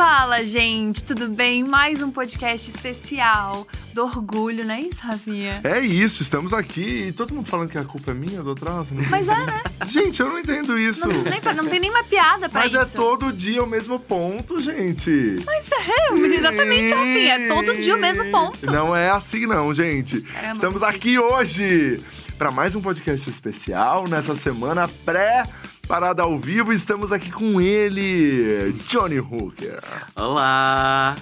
Fala, gente, tudo bem? Mais um podcast especial do orgulho, não é isso, Rafinha? É isso, estamos aqui e todo mundo falando que a culpa é minha do atraso. Não Mas é, né? Gente, eu não entendo isso. Não, nem, não tem nenhuma piada pra Mas isso. é todo dia o mesmo ponto, gente. Mas é, exatamente, Rafinha. É todo dia o mesmo ponto. Não é assim não, gente. Caramba, Estamos aqui hoje para mais um podcast especial nessa semana pré parada ao vivo. Estamos aqui com ele, Johnny Hooker. Olá!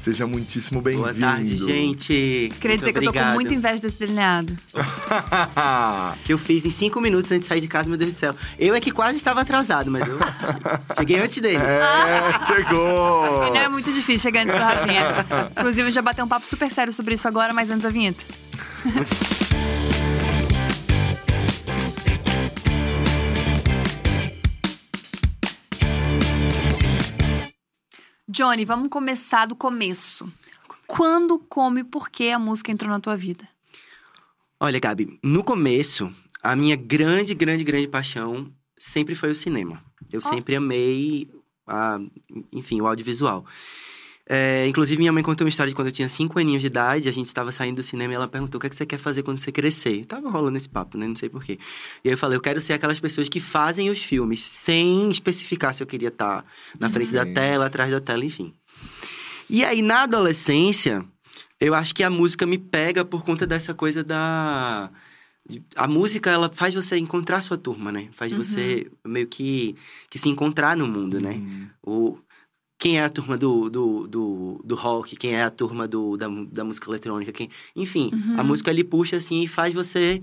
Seja muitíssimo Boa bem-vindo. tarde, gente! Queria Muito dizer que eu tô com obrigado. muita inveja desse delineado. Que eu fiz em cinco minutos antes de sair de casa, meu Deus do céu. Eu é que quase estava atrasado, mas eu cheguei antes dele. é, chegou. Não é muito difícil chegar antes do Rafinha. Inclusive, eu já bateu um papo super sério sobre isso agora, mas antes da vinheta. Johnny, vamos começar do começo. Quando, como e por que a música entrou na tua vida? Olha, Gabi, no começo, a minha grande, grande, grande paixão sempre foi o cinema. Eu Ó. sempre amei, a, enfim, o audiovisual. É, inclusive, minha mãe contou uma história de quando eu tinha cinco aninhos de idade, a gente estava saindo do cinema e ela perguntou o que, é que você quer fazer quando você crescer. Tava rolando esse papo, né? Não sei porquê. E aí eu falei, eu quero ser aquelas pessoas que fazem os filmes, sem especificar se eu queria estar na frente da Uhum. tela, atrás da tela, enfim. E aí, na adolescência, eu acho que a música me pega por conta dessa coisa da. A música, ela faz você encontrar sua turma, né? Faz Uhum. você meio que, que se encontrar no mundo, né? Hum. O, quem é a turma do, do, do, do rock, quem é a turma do, da, da música eletrônica, quem... Enfim, a Uhum. música ali puxa, assim, e faz você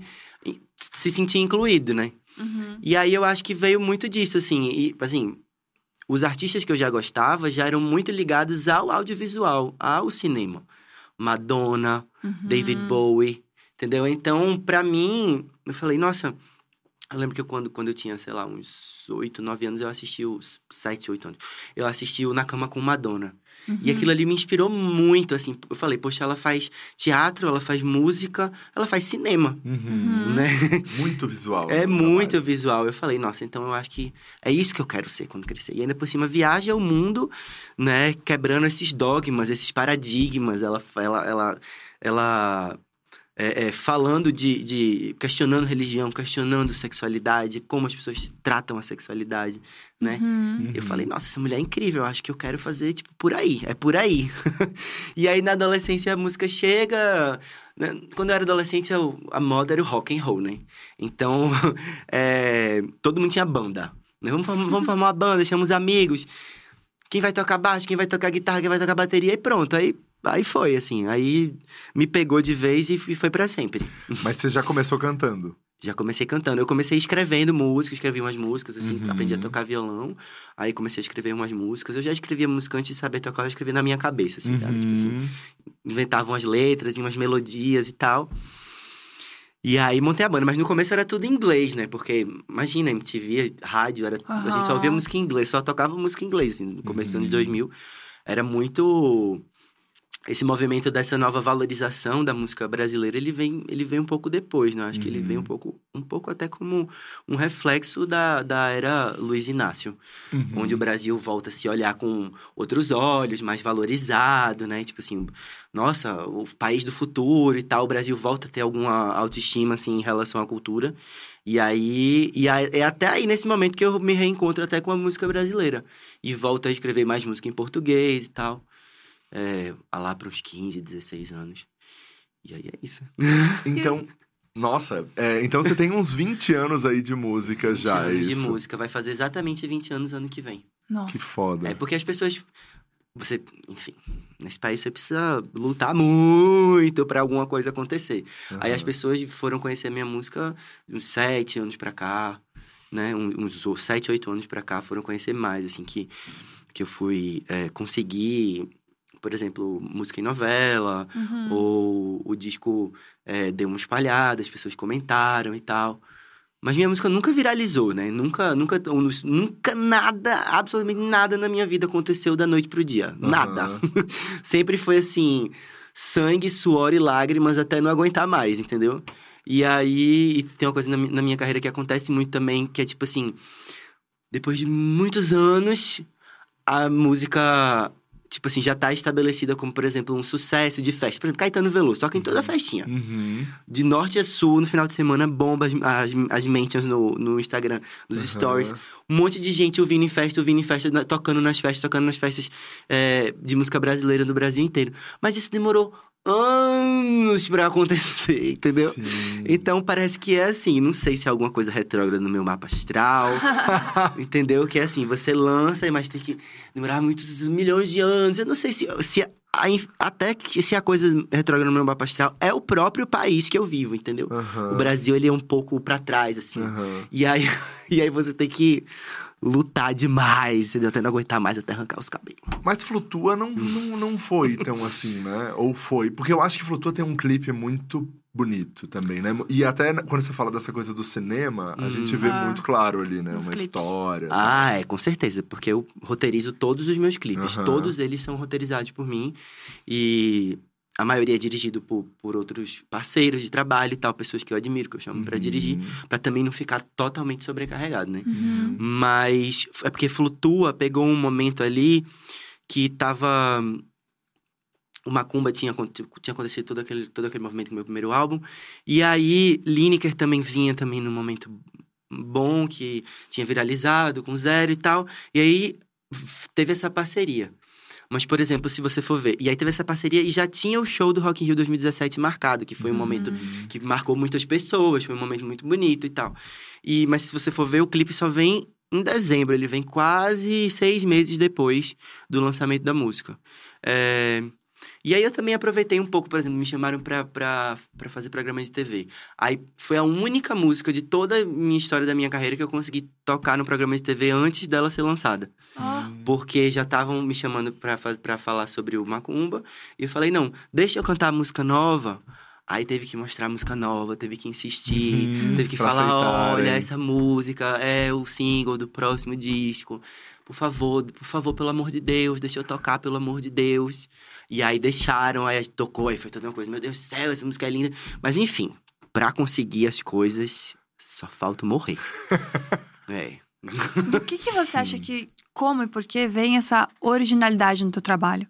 se sentir incluído, né? Uhum. E aí eu acho que veio muito disso, assim. E, assim, os artistas que eu já gostava já eram muito ligados ao audiovisual, ao cinema. Madonna, Uhum. David Bowie, entendeu? Então, pra mim, eu falei, nossa. Eu lembro que eu, quando, quando eu tinha, sei lá, uns oito, nove anos, eu assisti os sete, oito anos. Eu assisti o Na Cama com Madonna. E Uhum. aquilo ali me inspirou muito, assim. Eu falei, poxa, ela faz teatro, ela faz música, ela faz cinema, Uhum. né? Muito visual. É o muito trabalho. visual. Eu falei, nossa, então eu acho que é isso que eu quero ser quando crescer. E ainda por cima, viaja ao mundo, né? Quebrando esses dogmas, esses paradigmas. Ela, ela, ela, ela é, é, falando de, de. questionando religião, questionando sexualidade, como as pessoas tratam a sexualidade, né? Uhum. Eu falei, nossa, essa mulher é incrível, eu acho que eu quero fazer, tipo, por aí, é por aí. e aí, na adolescência, a música chega... né? Quando eu era adolescente, eu- a moda era o rock and roll, né? Então, é, todo mundo tinha banda. né? Vamos, formar- vamos formar uma banda, chamamos amigos. Quem vai tocar baixo, quem vai tocar guitarra, quem vai tocar bateria, e pronto. Aí, aí foi, assim. Aí me pegou de vez e, foi pra sempre. Mas você já começou cantando. Já comecei cantando. Eu comecei escrevendo música, escrevi umas músicas, assim, Uhum. aprendi a tocar violão. Aí comecei a escrever umas músicas. Eu já escrevia música antes de saber tocar, eu escrevia na minha cabeça, assim, sabe? Tipo assim, Uhum. inventava umas letras e umas melodias e tal. E aí montei a banda, mas no começo era tudo em inglês, né? Porque, imagina, MTV, rádio, era, a gente só ouvia Aham. música em inglês, só tocava música em inglês, assim, no começo dos anos Uhum. 2000. Era muito... Esse movimento dessa nova valorização da música brasileira, ele vem, ele vem um pouco depois, né? Acho que ele vem um Uhum. pouco, um pouco até como um reflexo da, da era Luiz Inácio Uhum. onde o Brasil volta a se olhar com outros olhos, mais valorizado, né? Tipo assim, nossa, o país do futuro e tal, o Brasil volta a ter alguma autoestima, assim, em relação à cultura. E aí, e aí- é até aí, nesse momento, que eu me reencontro até com a música brasileira. E volto a escrever mais música em português e tal. É, lá para uns 15, 16 anos. E aí é isso. Então, nossa, é, então você tem uns 20 anos aí de música 20 já, é anos de isso? música. Vai fazer exatamente 20 anos ano que vem. Nossa. Que foda. É porque as pessoas. Você, enfim, nesse país você precisa lutar muito pra alguma coisa acontecer. Aí as pessoas foram conhecer a minha música uns sete anos pra cá, né? Uns sete, oito anos pra cá foram conhecer mais, assim, que, que eu fui é, conseguir, por exemplo, música em novela, Uhum. ou o disco é, deu uma espalhada, as pessoas comentaram e tal. Mas minha música nunca viralizou, né? Nunca, nunca, nunca nada, absolutamente nada na minha vida aconteceu da noite pro dia. Nada. Aham. Sempre foi assim, sangue, suor e lágrimas até não aguentar mais, entendeu? E aí, e tem uma coisa na, na minha carreira que acontece muito também, que é tipo assim, depois de muitos anos, a música, tipo assim, já tá estabelecida como, por exemplo, um sucesso de festa. Por exemplo, Caetano Veloso, toca em toda festinha. Uhum. De norte a sul, no final de semana, bomba as, as, as mentions no, no Instagram, nos Aham. stories. Um monte de gente ouvindo em festa, ouvindo em festa, tocando nas festas, tocando nas festas é, de música brasileira no Brasil inteiro. Mas isso demorou anos pra acontecer, entendeu? Sim. Então parece que é assim, não sei se é alguma coisa retrógrada no meu mapa astral, entendeu? Que é assim, você lança, mas tem que demorar muitos milhões de anos. Eu não sei se, se a até que se a coisa retrógrada no meu mapa astral é o próprio país que eu vivo, entendeu? Aham. O Brasil ele é um pouco pra trás assim. Aham. E aí e aí você tem que lutar demais, entendeu? Até não aguentar mais até arrancar os cabelos. Mas Flutua não, não, não foi tão assim, né? Ou foi? Porque eu acho que Flutua tem um clipe muito bonito também, né? E até quando você fala dessa coisa do cinema, a Hum. gente vê Ah, muito claro ali, né? nos Uma clipes. história. Ah, é, com certeza, porque eu roteirizo todos os meus clipes. Todos eles são roteirizados por mim. E a maioria é dirigido por, por outros parceiros de trabalho e tal, pessoas que eu admiro, que eu chamo pra Uhum. dirigir, pra também não ficar totalmente sobrecarregado, né? Uhum. Mas é porque Flutua pegou um momento ali que tava. O Macumba tinha, tinha acontecido todo aquele, todo aquele movimento no meu primeiro álbum. E aí, Lineker também vinha também num momento bom, que tinha viralizado com Zero e tal. E aí, teve essa parceria. Mas, por exemplo, se você for ver... E aí teve essa parceria e já tinha o show do Rock in Rio 2017 marcado, que foi um momento Uhum. que marcou muitas pessoas, foi um momento muito bonito e tal. E, mas se você for ver, o clipe só vem em dezembro, ele vem quase seis meses depois do lançamento da música. É, E aí eu também aproveitei um pouco, por exemplo, me chamaram pra, pra, pra fazer programa de TV. Aí foi a única música de toda a minha história da minha carreira que eu consegui tocar no programa de TV antes dela ser lançada. Ó, Porque já estavam me chamando pra, fa- pra falar sobre o Macumba. E eu falei, não, deixa eu cantar a música nova. Aí teve que mostrar a música nova, teve que insistir, Uhum, teve que falar, aceitarem. olha, essa música é o single do próximo disco. Por favor, por favor, pelo amor de Deus, deixa eu tocar, pelo amor de Deus. E aí deixaram, aí tocou, aí foi toda uma coisa, meu Deus do céu, essa música é linda. Mas enfim, pra conseguir as coisas, só falta morrer. é. do que, que você acha que, como e por que vem essa originalidade no teu trabalho?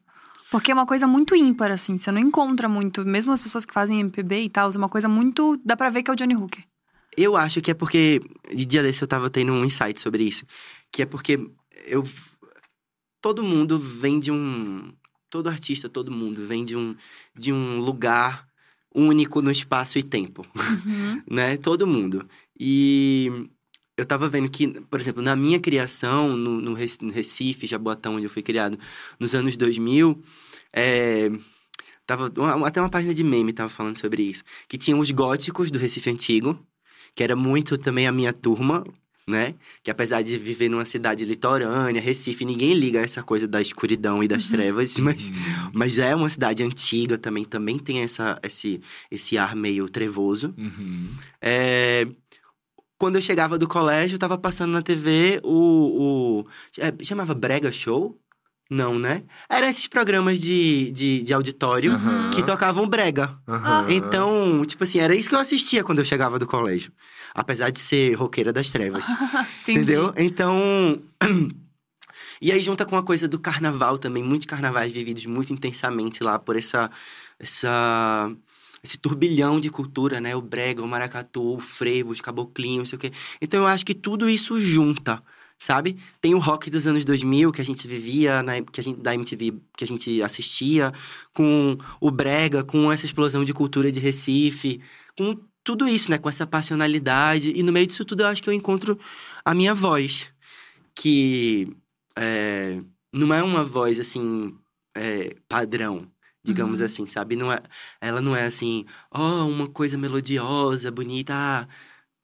Porque é uma coisa muito ímpar, assim. Você não encontra muito, mesmo as pessoas que fazem MPB e tal, é uma coisa muito. Dá pra ver que é o Johnny Hooker. Eu acho que é porque. De dia desse eu tava tendo um insight sobre isso. Que é porque eu. Todo mundo vem de um. Todo artista, todo mundo vem de um, de um lugar único no espaço e tempo. Uhum. né? Todo mundo. E eu tava vendo que, por exemplo, na minha criação, no, no Rec- no Recife, Jaboatão, onde eu fui criado, nos anos 2000, é, tava, uma- até uma página de meme tava falando sobre isso. Que tinha os góticos do Recife Antigo, que era muito também a minha turma, né? Que apesar de viver numa cidade litorânea, Recife, ninguém liga a essa coisa da escuridão e das trevas, mas Uhum. mas é uma cidade antiga também, também tem essa, esse, esse ar meio trevoso. Uhum. É, Quando eu chegava do colégio, tava passando na TV o. o é, chamava Brega Show? Não, né? Eram esses programas de, de, de auditório Aham. que tocavam brega. Aham. Então, tipo assim, era isso que eu assistia quando eu chegava do colégio. Apesar de ser roqueira das trevas. Entendeu? Então. e aí junta com a coisa do carnaval também, muitos carnavais vividos muito intensamente lá por essa. essa esse turbilhão de cultura, né? O brega, o maracatu, o frevo, os caboclinhos, não sei o quê. Então eu acho que tudo isso junta, sabe? Tem o rock dos anos 2000 que a gente vivia, na, que a gente, da MTV, que a gente assistia, com o brega, com essa explosão de cultura de Recife, com tudo isso, né? Com essa passionalidade. E no meio disso tudo eu acho que eu encontro a minha voz, que é, não é uma voz, assim, é, padrão, digamos Uhum. assim, sabe? Não é, ela não é assim, ó, uma coisa melodiosa, bonita, ah,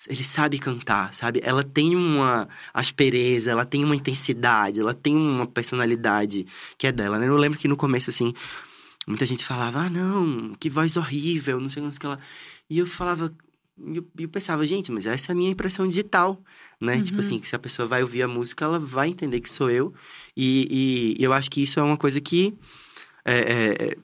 ele sabe cantar, sabe? Ela tem uma aspereza, ela tem uma intensidade, ela tem uma personalidade que é dela, né? Eu lembro que no começo, assim, muita gente falava, ah, não, que voz horrível, não sei o que ela... E eu falava, e eu, eu pensava, gente, mas essa é a minha impressão digital, né? Tipo Uhum. assim, que se a pessoa vai ouvir a música, ela vai entender que sou eu. E, e eu acho que isso é uma coisa que é, é, é,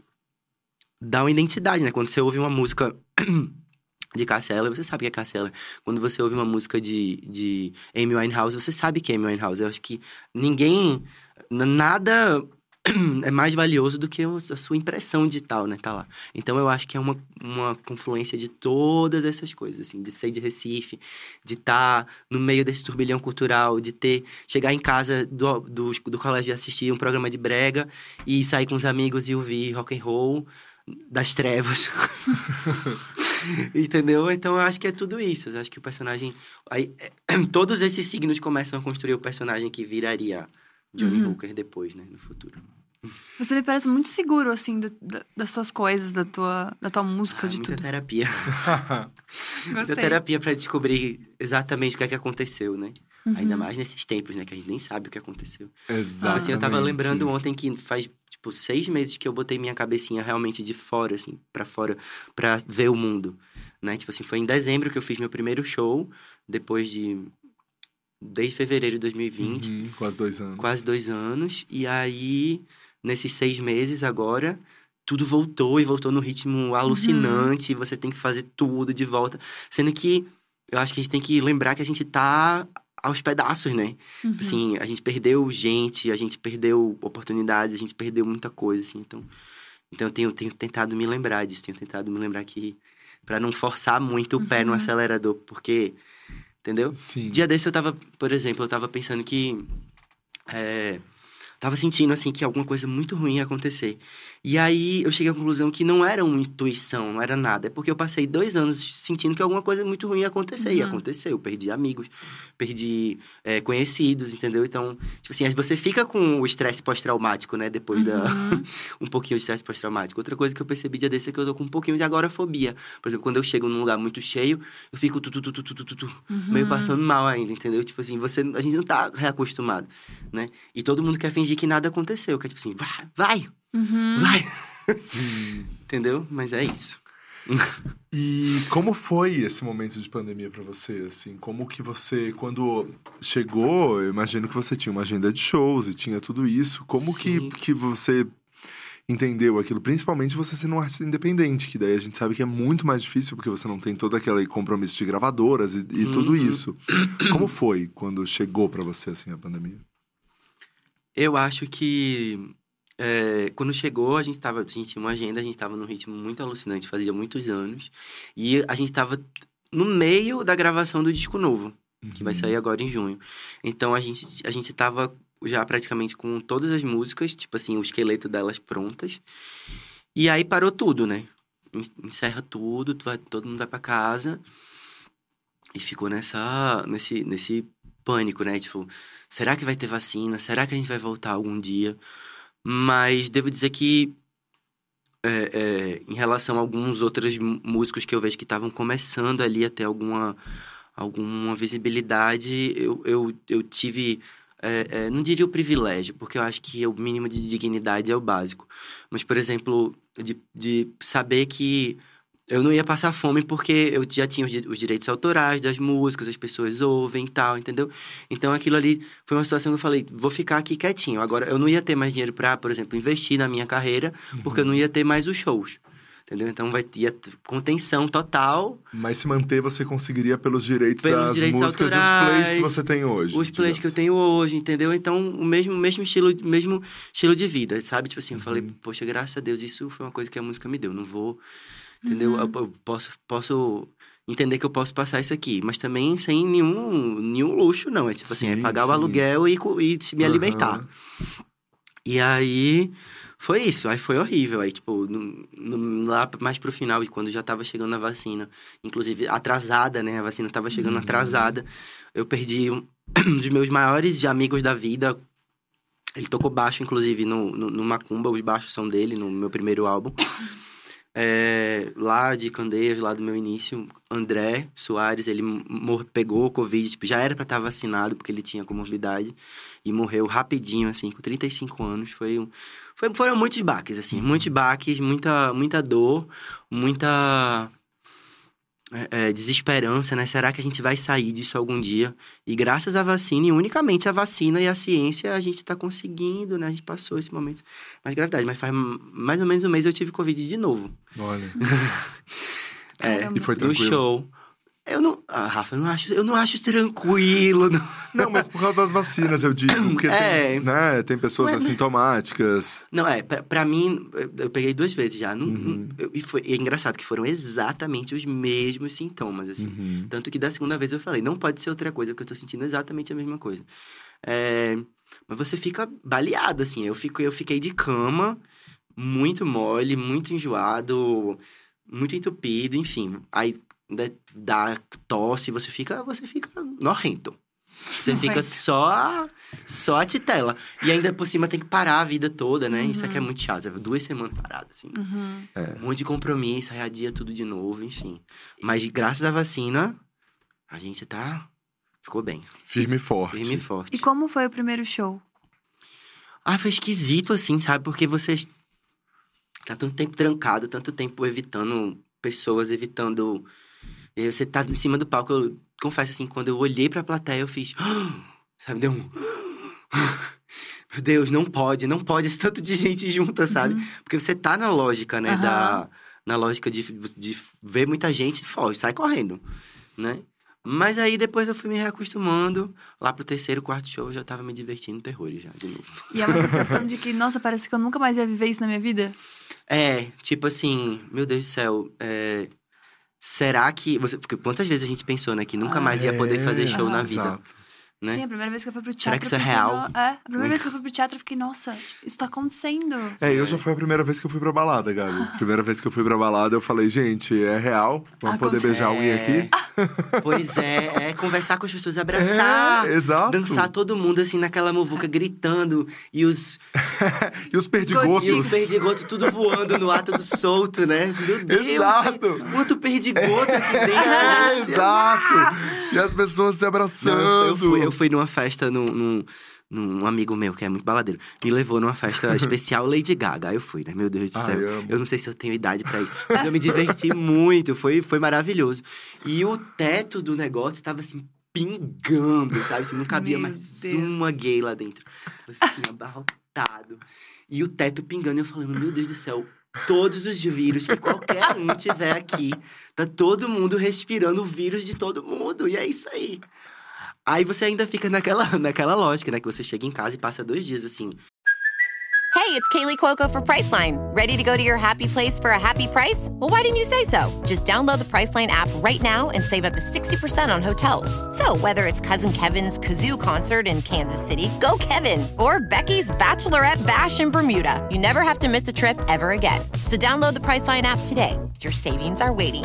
dá uma identidade, né? Quando você ouve uma música de Cassella, você sabe que é Cassella. Quando você ouve uma música de, de Amy Winehouse, você sabe que é Amy Winehouse. Eu acho que ninguém nada é mais valioso do que a sua impressão digital, né? Tá lá. Então eu acho que é uma, uma confluência de todas essas coisas, assim, de ser de Recife, de estar no meio desse turbilhão cultural, de ter chegar em casa do, do, do colégio e assistir um programa de brega e sair com os amigos e ouvir rock and roll das trevas. Entendeu? Então eu acho que é tudo isso. Eu acho que o personagem. Aí, todos esses signos começam a construir o personagem que viraria Johnny Uhum. Hooker depois, né? No futuro. Você me parece muito seguro, assim, do- da- das suas coisas, da tua, da tua música, Ah, de muita tudo. terapia. Muita terapia pra descobrir exatamente o que é que aconteceu, né? Uhum. Ainda mais nesses tempos, né? Que a gente nem sabe o que aconteceu. Exatamente. Tipo assim, eu tava lembrando ontem que faz, tipo, seis meses que eu botei minha cabecinha realmente de fora, assim, pra fora, pra ver o mundo, né? Tipo assim, foi em dezembro que eu fiz meu primeiro show, depois de... Desde fevereiro de 2020, Uhum, quase dois anos. quase dois anos. E aí, nesses seis meses agora, tudo voltou e voltou no ritmo alucinante. E você tem que fazer tudo de volta. Sendo que eu acho que a gente tem que lembrar que a gente tá aos pedaços, né? Uhum. Assim, a gente perdeu gente, a gente perdeu oportunidades, a gente perdeu muita coisa, assim. Então, então eu tenho, tenho tentado me lembrar disso, tenho tentado me lembrar que para não forçar muito o pé no Uhum. acelerador, porque, entendeu? Sim. Dia desse eu tava, por exemplo, eu tava pensando que é, tava sentindo assim que alguma coisa muito ruim ia acontecer. E aí eu cheguei à conclusão que não era uma intuição, não era nada. É porque eu passei dois anos sentindo que alguma coisa muito ruim ia acontecer. Uhum. E aconteceu. Perdi amigos, perdi é, conhecidos, entendeu? Então, tipo assim, você fica com o estresse pós-traumático, né? Depois uhum. da. um pouquinho de estresse pós-traumático. Outra coisa que eu percebi dia desse é que eu tô com um pouquinho de agorafobia. Por exemplo, quando eu chego num lugar muito cheio, eu fico tu, tu, tu, tu, tu, tu, tu uhum. meio passando mal ainda, entendeu? Tipo assim, você, a gente não tá reacostumado, né? E todo mundo quer fingir que nada aconteceu. Que é tipo assim, vai, vai! Uhum. entendeu? Mas é isso. E como foi esse momento de pandemia pra você, assim? Como que você, quando chegou, eu imagino que você tinha uma agenda de shows e tinha tudo isso. Como que, Sim. que você entendeu aquilo? Principalmente você sendo um artista independente, que daí a gente sabe que é muito mais difícil porque você não tem todo aquele compromisso de gravadoras e, e tudo Uhum. isso. Como foi quando chegou pra você, assim, a pandemia? Eu acho que é, quando chegou, a gente tava, a gente tinha uma agenda, a gente tava num ritmo muito alucinante, fazia muitos anos. E a gente tava no meio da gravação do disco novo. que vai Uhum. sair agora em junho. Então a gente, a gente tava já praticamente com todas as músicas, tipo assim, o esqueleto delas prontas. E aí parou tudo, né? En- Encerra tudo, tu vai- todo mundo vai pra casa. E ficou nessa, nesse, nesse pânico, né? Tipo, será que vai ter vacina? Será que a gente vai voltar algum dia? Mas devo dizer que é, é, em relação a alguns outros mú- músicos que eu vejo que estavam começando ali a ter alguma, alguma visibilidade, eu, eu, eu tive. é, é, não diria o privilégio, porque eu acho que o mínimo de dignidade é o básico. Mas, por exemplo, de, de saber que eu não ia passar fome porque eu já tinha os, di- os direitos autorais das músicas, as pessoas ouvem e tal, entendeu? Então aquilo ali foi uma situação que eu falei, vou ficar aqui quietinho. Agora, eu não ia ter mais dinheiro pra, por exemplo, investir na minha carreira, porque eu não ia ter mais os shows. Entendeu? Então vai ter contenção total. Mas se manter, você conseguiria pelos direitos Pelos das direitos músicas e os autorais, plays que você tem hoje. os plays que eu tenho hoje, entendeu? Então, o mesmo, mesmo estilo, mesmo estilo de vida, sabe? Tipo assim, eu falei, Uhum. poxa, graças a Deus, isso foi uma coisa que a música me deu. Não vou, entendeu? Uhum. Eu, eu posso, posso entender que eu posso passar isso aqui, mas também sem nenhum, nenhum luxo, não. É tipo assim, é Sim, pagar sim. o aluguel e, e se me alimentar. Aham. E aí, foi isso. Aí foi horrível. Aí, tipo, no- no- lá mais pro final, quando já tava chegando a vacina, inclusive atrasada, né? A vacina tava chegando Uhum. atrasada. Eu perdi um, um dos meus maiores amigos da vida. Ele tocou baixo, inclusive, no, no, no Macumba. Os baixos são dele, no meu primeiro álbum. É, lá de Candeias, lá do meu início, André Soares, ele pegou o Covid, tipo, já era pra estar vacinado, porque ele tinha comorbidade, e morreu rapidinho, assim, com 35 anos. Foi um, foi, foram muitos baques, assim, muitos baques, muita, muita dor, muita é, é, desesperança, né? Será que a gente vai sair disso algum dia? E graças à vacina, e unicamente a vacina e a ciência, a gente tá conseguindo, né? A gente passou esse momento mais gravidade. Mas faz mais ou menos um mês eu tive Covid de novo. Olha. É. E foi no tranquilo. show. Eu não. Ah, Rafa, eu não acho, eu não acho tranquilo. Não. Não, mas por causa das vacinas, eu digo. Porque É. tem, né, tem pessoas Mas- assintomáticas. Não, é, pra, pra mim, eu- peguei duas vezes já. Não, Uhum. eu- e foi e é engraçado que foram exatamente os mesmos sintomas, assim. Uhum. Tanto que da segunda vez eu falei, não pode ser outra coisa, porque eu tô sentindo exatamente a mesma coisa. É, mas você fica baleado, assim. Eu, fico, eu fiquei de cama, muito mole, muito enjoado, muito entupido, enfim. Aí ainda dá tosse, você fica, você fica norrento. Você fica Norrento. só, só a titela. E ainda por cima tem que parar a vida toda, né? Isso aqui é Uhum. muito chato. é Duas semanas parado, assim. Uhum. Um monte de compromisso, aí adia tudo de novo, enfim. Mas graças à vacina, a gente tá. Ficou bem. Firme e forte. Firme e forte. E como foi o primeiro show? Ah, foi esquisito, assim, sabe? Porque você tá tanto tempo trancado, tanto tempo evitando pessoas, evitando. E aí você tá em cima do palco. Eu confesso, assim, quando eu olhei pra plateia, eu fiz. Sabe, deu um. Meu Deus, não pode, não pode esse tanto de gente junta, sabe? Uhum. Porque você tá na lógica, né? Aham. Da, na lógica de, de ver muita gente, foge, sai correndo, né? Mas aí depois eu fui me reacostumando. Lá pro terceiro, quarto show, eu já tava me divertindo terrores já, de novo. E é uma sensação de que, nossa, parece que eu nunca mais ia viver isso na minha vida. É, tipo assim, meu Deus do céu, é, será que. Você, porque quantas vezes a gente pensou, né, que nunca Ah, mais ia poder fazer É, show na Aham. vida, Exato. Né? Sim, a primeira vez que eu fui pro teatro. Será que isso é real? "No- É, a primeira vez que eu fui pro teatro, eu fiquei, nossa, isso tá acontecendo. É, eu já foi a primeira vez que eu fui pra balada, Gabi. Primeira vez que eu fui pra balada, eu falei, gente, é real? Vamos Ah, poder beijar alguém aqui? Pois é, é conversar com as pessoas, abraçar. É, exato. Dançar todo mundo assim naquela muvuca gritando e os, E os perdigotos. e os perdigotos tudo voando no ar, tudo solto, né? Meu Deus, Exato. quanto perdigoto aqui dentro. É, exato. E as pessoas se abraçando. Não, eu, fui, eu, fui, eu fui numa festa num, num, num amigo meu, que é muito baladeiro. Me levou numa festa especial Lady Gaga. Aí eu fui, né? Meu Deus do Ai, céu. amo. eu não sei se eu tenho idade pra isso. Mas eu me diverti muito. Foi, foi maravilhoso. E o teto do negócio tava assim, pingando, sabe? Assim, não cabia Meu mais Deus. uma gay lá dentro. Assim, abarrotado. E o teto pingando. E eu falando, meu Deus do céu. Todos os vírus que qualquer um tiver aqui, tá todo mundo respirando o vírus de todo mundo. E é isso aí. Aí você ainda fica naquela, naquela lógica, né? Que você chega em casa e passa dois dias assim. Hey, it's Kaylee Cuoco for Priceline. Ready to go to your happy place for a happy price? Well, why didn't you say so? Just download the Priceline app right now and save up to 60% on hotels. So, whether it's Cousin Kevin's Kazoo concert in Kansas City, go Kevin, or Becky's Bachelorette Bash in Bermuda, you never have to miss a trip ever again. So, download the Priceline app today. Your savings are waiting.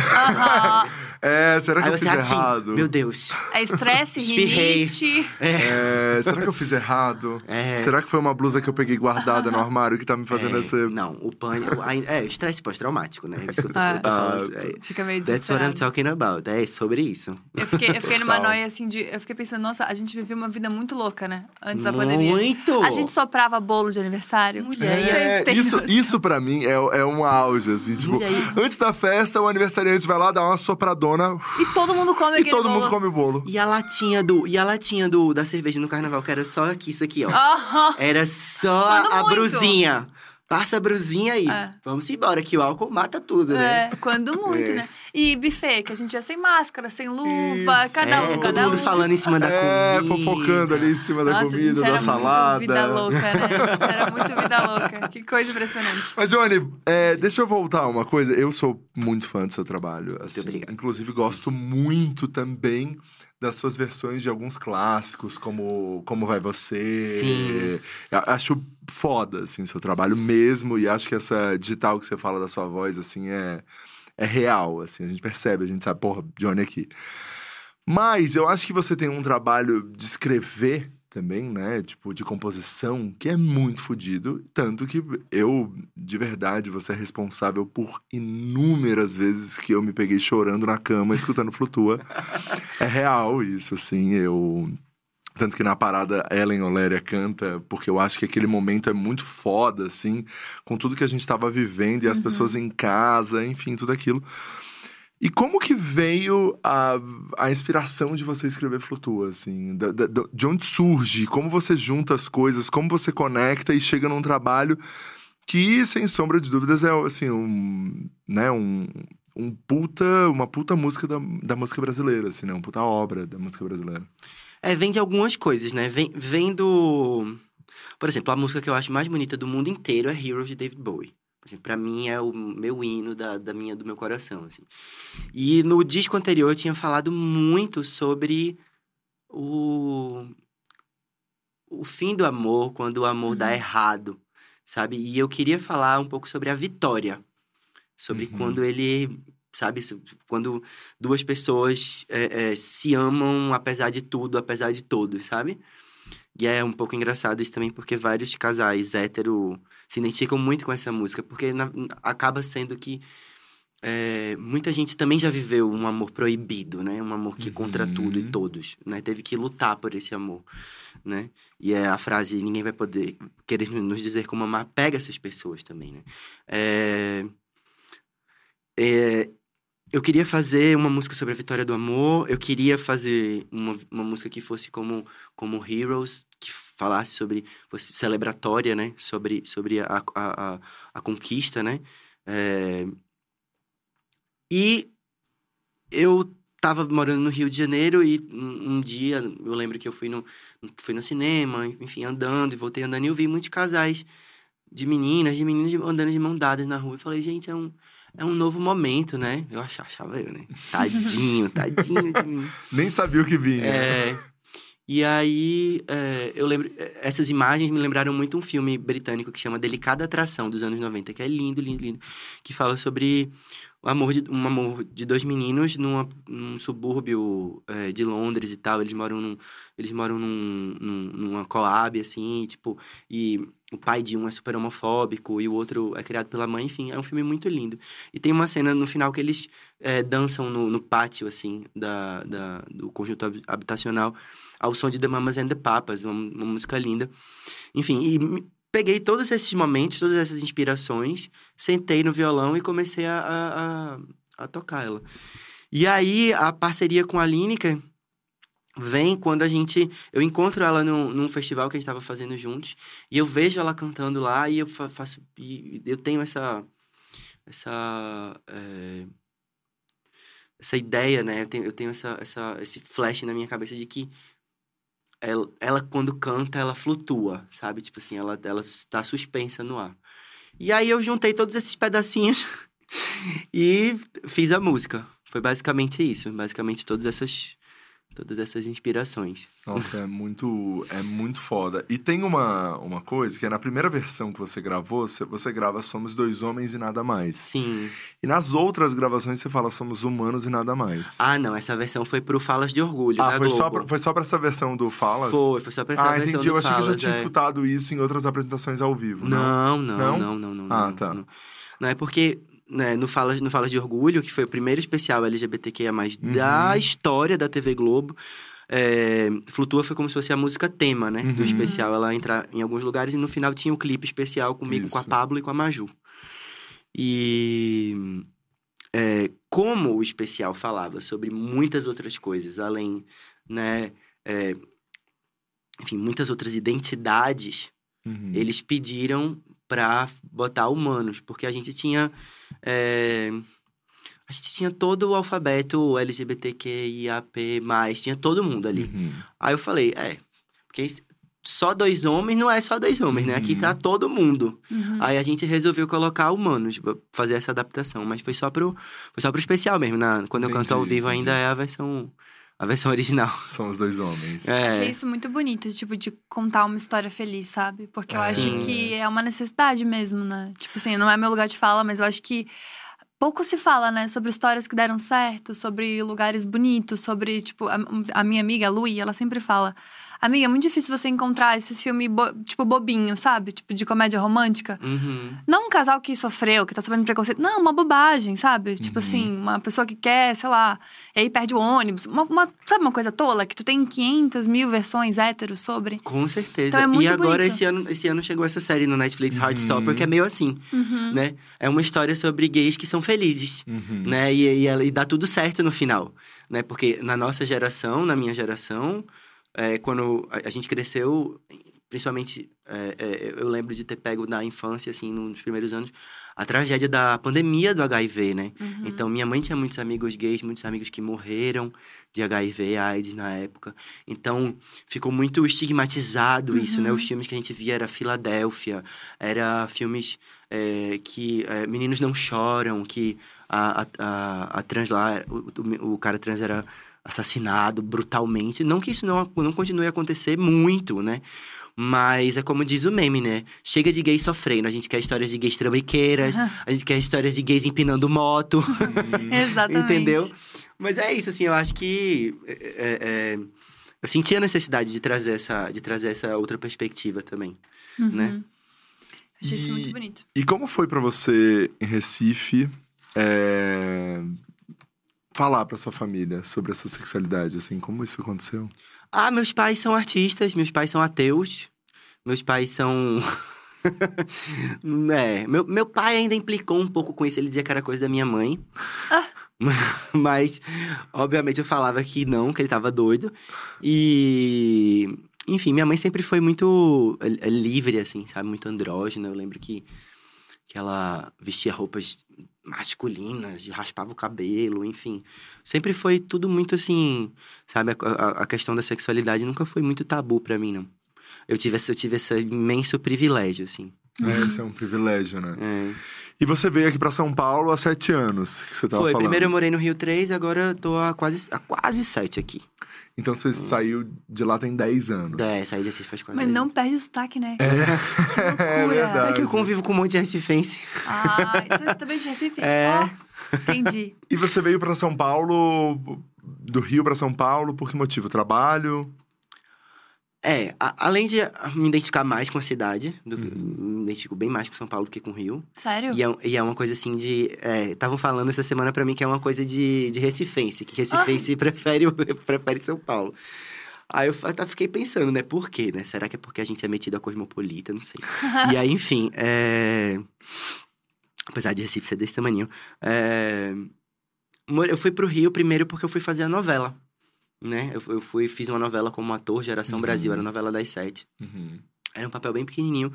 Aham. É, será que Aí eu você fiz assim, errado? meu Deus. É estresse, Espirrei. rinite. É, será que eu fiz errado? É. Será que foi uma blusa que eu peguei guardada no armário que tá me fazendo É, essa. Não, o pânico. É, estresse pós-traumático, né? É isso que eu tô, Ah. eu tô falando. É, Fica meio that's what I'm desesperado. talking about. É sobre isso. Eu fiquei, eu fiquei numa Total. noia assim de. Eu fiquei pensando, nossa, a gente viveu uma vida muito louca, né? Antes da pandemia. Muito! A gente soprava bolo de aniversário. Mulher. Vocês É, têm isso, noção? isso pra mim é, é um auge, assim, tipo, aí. antes da festa, o vai lá dar uma sopradona E todo mundo come e aquele todo bolo. mundo come o bolo. E a latinha do. E a latinha do, da cerveja no carnaval, que era só aqui, isso aqui, ó. Aham. Era só Quando a muito. brusinha. Passa a brusinha aí. É. Vamos embora, que o álcool mata tudo, né? É, quando muito, É. né? E buffet, que a gente ia sem máscara, sem luva, cada É, um, todo cada mundo um. falando em cima da É, comida. fofocando ali em cima da Nossa, comida, gente era da salada. muito vida louca, né? A gente era muito vida louca. Que coisa impressionante. Mas, Johnny, é, deixa eu voltar uma coisa. Eu sou muito fã do seu trabalho. Assim, obrigado. Inclusive, gosto muito também das suas versões de alguns clássicos, como Como Vai Você. Sim. Eu Acho foda, assim, seu trabalho mesmo. E acho que essa digital que você fala da sua voz, assim, é, é real, assim. A gente percebe, a gente sabe, porra, Johnny aqui. Mas eu acho que você tem um trabalho de escrever também, né? Tipo, de composição, que é muito fodido. Tanto que eu, de verdade, você é responsável por inúmeras vezes que eu me peguei chorando na cama, escutando Flutua. é real isso, assim. Eu. Tanto que na parada Ellen Oléria canta, porque eu acho que aquele momento é muito foda, assim, com tudo que a gente tava vivendo e as pessoas em casa, enfim, tudo aquilo. E como que veio a, a inspiração de você escrever Flutua, assim? Da- da- de onde surge? Como você junta as coisas? Como você conecta e chega num trabalho que, sem sombra de dúvidas, é, assim, um... Né, um, um puta... Uma puta música da, da música brasileira, assim, né? Uma puta obra da música brasileira. É, vem de algumas coisas, né? Vem, vem do. Por exemplo, a música que eu acho mais bonita do mundo inteiro é Heroes de David Bowie. Assim, pra mim é o meu hino da, da minha, do meu coração, assim. E no disco anterior eu tinha falado muito sobre o, o fim do amor, quando o amor dá errado, sabe? E eu queria falar um pouco sobre a vitória. Sobre Uhum. quando ele, sabe? Quando duas pessoas é, é, se amam apesar de tudo, apesar de todos, sabe? E é um pouco engraçado isso também, porque vários casais hétero se identificam muito com essa música, porque na- acaba sendo que é, muita gente também já viveu um amor proibido, né? Um amor que contra Uhum. tudo e todos, né? Teve que lutar por esse amor, né? E é a frase, ninguém vai poder querer nos dizer como amar, pega essas pessoas também, né? É... É, eu queria fazer uma música sobre a vitória do amor. Eu queria fazer uma, uma música que fosse como, como Heroes, que falasse sobre. fosse celebratória, né? Sobre, sobre a, a, a, a conquista, né? É, e eu tava morando no Rio de Janeiro e um, um dia eu lembro que eu fui no, fui no cinema, enfim, andando e voltei andando e eu vi muitos casais de meninas, de meninos andando de mão dadas na rua. E falei, gente, é um, é um novo momento, né? Eu achava, achava eu, né? Tadinho, tadinho de mim. Nem sabia o que vinha. É, e aí, é, eu lembro... Essas imagens me lembraram muito um filme britânico que chama Delicada Atração, dos anos 90, que é lindo, lindo, lindo. Que fala sobre o amor de, um amor de dois meninos numa, num subúrbio é, de Londres e tal. Eles moram num, eles moram num, num- numa coab, assim, e, tipo... E o pai de um é super homofóbico e o outro é criado pela mãe. Enfim, é um filme muito lindo. E tem uma cena no final que eles é, dançam no, no pátio, assim, da, da, do conjunto hab- habitacional, ao som de The Mamas and the Papas, uma, uma música linda. Enfim, e peguei todos esses momentos, todas essas inspirações, sentei no violão e comecei a, a, a, tocar ela. E aí, a parceria com a Lineker vem quando a gente... Eu encontro ela num, num festival que a gente estava fazendo juntos, e eu vejo ela cantando lá, e eu fa- faço... E eu tenho essa... Essa... é, essa ideia, né? Eu tenho, eu tenho essa, essa, esse flash na minha cabeça de que ela, ela, quando canta, ela flutua, sabe? Tipo assim, ela, ela está suspensa no ar. E aí eu juntei todos esses pedacinhos e fiz a música. Foi basicamente isso. Basicamente todas essas, todas essas inspirações. Nossa, é muito, é muito foda. E tem uma, uma coisa que é na primeira versão que você gravou, você, você grava Somos Dois Homens e Nada Mais. Sim. E nas outras gravações você fala Somos Humanos e Nada Mais. Ah, não. Essa versão foi pro Falas de Orgulho, Ah, foi Globo. só, pra, foi só pra essa versão do Falas? Foi, foi só pra essa ah, versão entendi. do Eu achei que eu já Falas, tinha é. escutado isso em outras apresentações ao vivo. Não, não, Não? não, não, não. Ah, não, tá. Não, Não, é porque né, no, Falas, no Falas de Orgulho, que foi o primeiro especial LGBTQIA+, Uhum. da história da TV Globo, é, Flutua foi como se fosse a música tema, né? Do Uhum. especial. Ela entra em alguns lugares e no final tinha um clipe especial comigo, com a Isso. Pablo e com a Maju. E... é, como o especial falava sobre muitas outras coisas, além, né... é, enfim, muitas outras identidades Uhum. eles pediram pra botar humanos, porque a gente tinha. é, a gente tinha todo o alfabeto LGBTQIAP, tinha todo mundo ali. Uhum. Aí eu falei, é, porque só dois homens não é só dois homens, né? Aqui Uhum. tá todo mundo. Uhum. Aí a gente resolveu colocar humanos, pra fazer essa adaptação, mas foi só pro, foi só pro especial mesmo. Na, quando eu canto ao Entendi, vivo entendi. ainda é a versão, a versão original. Somos Dois Homens. É. Achei isso muito bonito, tipo, de contar uma história feliz, sabe? Porque eu acho Sim. que é uma necessidade mesmo, né? Tipo assim, não é meu lugar de fala, mas eu acho que pouco se fala, né? Sobre histórias que deram certo, sobre lugares bonitos, sobre, tipo, a, a minha amiga, a Lui, ela sempre fala. Amiga, é muito difícil você encontrar esse filme, bo- tipo, bobinho, sabe? Tipo, de comédia romântica. Uhum. Não um casal que sofreu, que tá sofrendo preconceito. Não, uma bobagem, sabe? Tipo assim, uma pessoa que quer, sei lá, e aí perde o ônibus. Uma, uma- sabe uma coisa tola? Que tu tem 500 mil versões héteros sobre? Com certeza. Então é muito e agora, bonito. esse ano, esse ano chegou essa série no Netflix, Heartstopper, que é meio assim, Uhum. né? É uma história sobre gays que são felizes, Uhum. né? E, e, ela- e dá tudo certo no final, né? Porque na nossa geração, na minha geração, é, quando a, gente cresceu, principalmente, é, é, eu lembro de ter pego na infância, assim, nos primeiros anos, a tragédia da pandemia do HIV, né? Uhum. Então, minha mãe tinha muitos amigos gays, muitos amigos que morreram de HIV, AIDS na época. Então, ficou muito estigmatizado isso, né? Os filmes que a gente via era Filadélfia, era filmes é, que é, meninos não choram, que a, a, a, a trans lá, o, o, o cara trans era assassinado brutalmente. Não que isso não, não continue a acontecer muito, né? Mas é como diz o meme, né? Chega de gays sofrendo. A gente quer histórias de gays trambiqueiras, a gente quer histórias de gays empinando moto. Exatamente. Entendeu? Mas é isso, assim, eu acho que. é, é, é, eu senti a necessidade de trazer essa, de trazer essa outra perspectiva também, né? Achei isso E- muito bonito. E como foi pra você, em Recife, é, falar pra sua família sobre a sua sexualidade, assim? Como isso aconteceu? Ah, meus pais são artistas, meus pais são ateus, meus pais são. é, meu, meu pai ainda implicou um pouco com isso, ele dizia que era coisa da minha mãe. Mas, obviamente, eu falava que não, que ele tava doido. E. Enfim, minha mãe sempre foi muito eh, livre, assim, sabe? Muito andrógena. Eu lembro que, que ela vestia roupas masculinas, raspava o cabelo, enfim. Sempre foi tudo muito assim, sabe? A, a- a questão da sexualidade nunca foi muito tabu pra mim, não. Eu tive, esse, eu tive esse imenso privilégio, assim. É, esse é um privilégio, né? É. E você veio aqui pra São Paulo há sete anos, que você tava Foi, falando. primeiro eu morei no Rio 3, agora eu tô há quase, há quase sete aqui. Então você saiu de lá tem 10 anos. É, saí de Recife faz quase Mas não anos. perde o sotaque, né? É É verdade. que eu convivo com um monte de recifense. Ah, você também de Recife? É. Ó, entendi. E você veio pra São Paulo, do Rio pra São Paulo, por que motivo? Trabalho? É, a- além de me identificar mais com a cidade, do- Uhum. me identifico bem mais com São Paulo do que com o Rio. Sério? E é, e é uma coisa assim de. Estavam falando essa semana pra mim que é uma coisa de, de recifense, que recifense prefere, o- prefere São Paulo. Aí eu até fiquei pensando, né? Por quê, né? Será que é porque a gente é metido a cosmopolita? Não sei. e aí, enfim, é... apesar de Recife ser desse tamanho, é... eu fui pro Rio primeiro porque eu fui fazer a novela, né? Eu, eu fui, fiz uma novela como ator, Geração Uhum. Brasil, era a novela das sete. Era um papel bem pequenininho,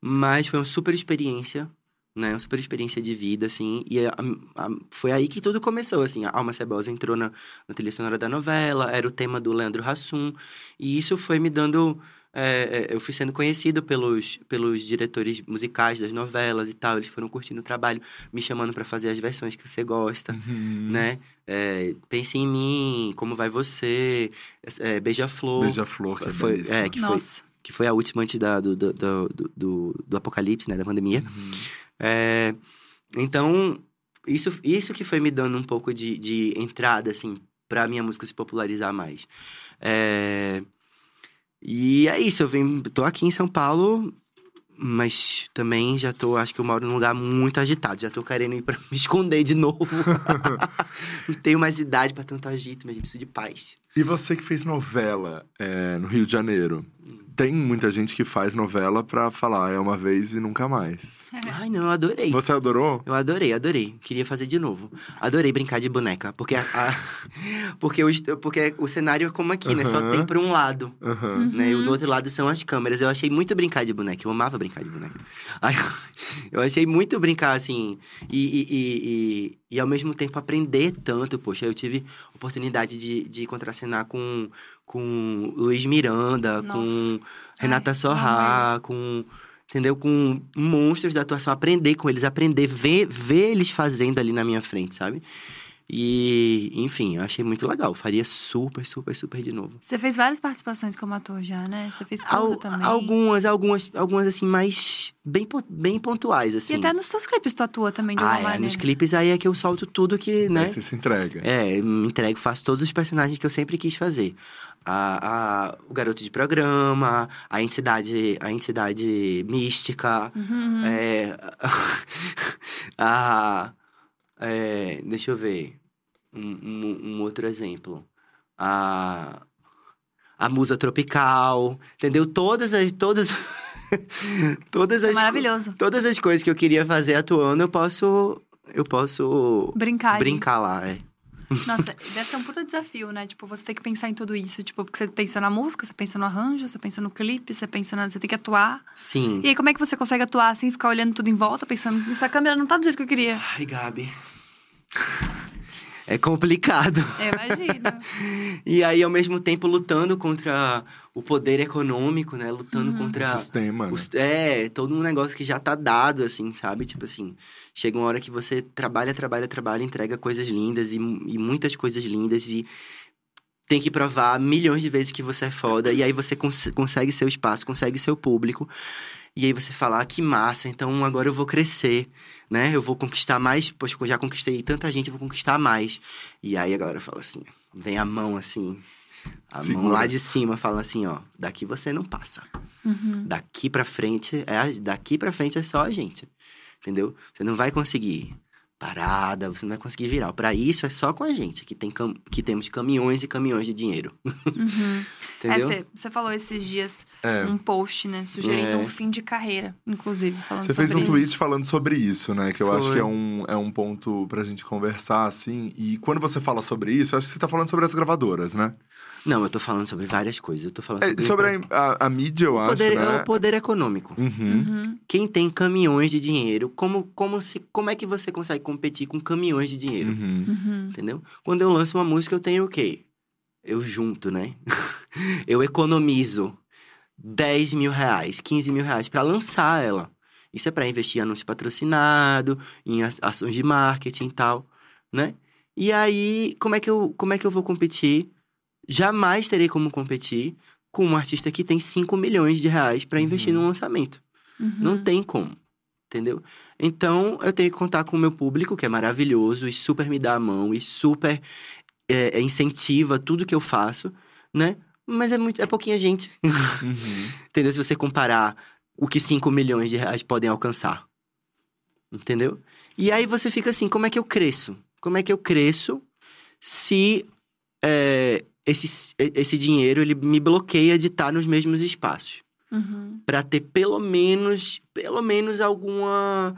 mas foi uma super experiência, né? Uma super experiência de vida, assim. E a- a- foi aí que tudo começou, assim. A Alma Cebosa entrou na, na trilha sonora da novela, era o tema do Leandro Hassum. E isso foi me dando... é, é, eu fui sendo conhecido pelos, pelos diretores musicais das novelas e tal. Eles foram curtindo o trabalho, me chamando para fazer as versões que você gosta Uhum. né? É, Pense em mim, como vai você, é, Beija-Flor. Beija-flor, que é Foi- é, que foi, que foi a última antes da, do, do, do, do, do apocalipse, né? Da pandemia. Uhum. É, então, isso, isso que foi me dando um pouco de, de entrada, assim, pra minha música se popularizar mais. É, e é isso, eu vim, tô aqui em São Paulo, mas também já tô, acho que eu moro num lugar muito agitado, já tô querendo ir pra me esconder de novo. Não tenho mais idade pra tanto agito, mas eu preciso de paz. E você que fez novela é, no Rio de Janeiro, tem muita gente que faz novela pra falar é uma vez e nunca mais. Ai, não, eu adorei. Você adorou? Eu adorei, adorei. Queria fazer de novo. Adorei brincar de boneca. Porque, a, a- porque, o, porque o cenário é como aqui, né? Só tem pra um lado. Né? E o do outro lado são as câmeras. Eu achei muito brincar de boneca. Eu amava brincar de boneca. Aí, eu achei muito brincar, assim. E, e, e, e, e ao mesmo tempo aprender tanto. Poxa, eu tive oportunidade de, de contracenar com, com Luiz Miranda, Nossa. com Renata Ai, Sorrá, com. Entendeu? Com monstros da atuação, aprender com eles, aprender, ver, ver eles fazendo ali na minha frente, sabe? E, enfim, eu achei muito legal. Faria super, super, super de novo. Você fez várias participações como ator já, né? Você fez Al- também. algumas, algumas, algumas assim, mais bem, bem pontuais, assim. E até nos teus clipes tu atua também, de ah, alguma é, maneira. nos clipes aí é que eu solto tudo que, né? Aí você se entrega. É, eu me entrego, faço todos os personagens que eu sempre quis fazer. A, a- o garoto de programa, a entidade, a entidade mística, Uhum, uhum. é, a, é, deixa eu ver, um, um- um outro exemplo. A, a musa tropical, entendeu? Todas as, todas, todas é as, maravilhoso. todas as coisas que eu queria fazer atuando, eu posso, eu posso Brincar. brincar lá, é. Nossa, deve ser um puta desafio, né? Tipo, você tem que pensar em tudo isso. Tipo, porque você pensa na música, você pensa no arranjo, você pensa no clipe, você pensa na... Você tem que atuar. Sim. E aí, como é que você consegue atuar sem ficar olhando tudo em volta, pensando, essa câmera não tá do jeito que eu queria? Ai, Gabi. É complicado. Eu imagino. E aí, ao mesmo tempo, lutando contra o poder econômico, né? Lutando contra. Sistema, né? os- é, todo um negócio que já tá dado, assim, sabe? Tipo assim, chega uma hora que você trabalha, trabalha, trabalha, entrega coisas lindas e, e muitas coisas lindas e tem que provar milhões de vezes que você é foda. E aí você cons- consegue seu espaço, consegue seu público. E aí você fala, ah, que massa, então agora eu vou crescer, né? Eu vou conquistar mais, poxa, eu já conquistei tanta gente, eu vou conquistar mais. E aí a galera fala assim, vem a mão assim, a mão Segura. lá de cima fala assim, ó, daqui você não passa. Uhum. Daqui pra frente, é a- daqui pra frente é só a gente. Entendeu? Você não vai conseguir parada, você não vai conseguir virar. Pra isso é só com a gente, que, tem cam- que temos caminhões e caminhões de dinheiro. Uhum. É, Entendeu? você, você falou esses dias É. um post, né? Sugerindo É. um fim de carreira, inclusive, falando Você sobre fez um isso. tweet falando sobre isso, né? Que eu acho Foi. que é um, é um ponto pra gente conversar, assim. E quando você fala sobre isso, eu acho que você tá falando sobre as gravadoras, né? Não, eu tô falando sobre várias coisas. Eu tô falando É, sobre, sobre a, a- a mídia, eu o acho, poder, né? é o poder econômico. Uhum. Uhum. Quem tem caminhões de dinheiro, como, como, se, como é que você consegue competir com caminhões de dinheiro? Uhum. Uhum. Entendeu? Quando eu lanço uma música, eu tenho o quê? Eu junto, né? eu economizo 10 mil reais, 15 mil reais pra lançar ela. Isso é pra investir em anúncio patrocinado, em ações de marketing e tal, né? E aí, como é que eu, como é que eu vou competir? Jamais terei como competir com um artista que tem 5 milhões de reais investir Uhum. num lançamento. Uhum. Não tem como, entendeu? Então, eu tenho que contar com o meu público, que é maravilhoso e super me dá a mão e super é, é, incentiva tudo que eu faço, né? Mas é muito, é pouquinha gente, Uhum. entendeu? Se você comparar o que 5 milhões de reais podem alcançar, entendeu? E aí você fica assim, como é que eu cresço? Como é que eu cresço se é, esse, esse dinheiro ele me bloqueia de estar nos mesmos espaços? Uhum. Pra ter pelo menos, pelo menos alguma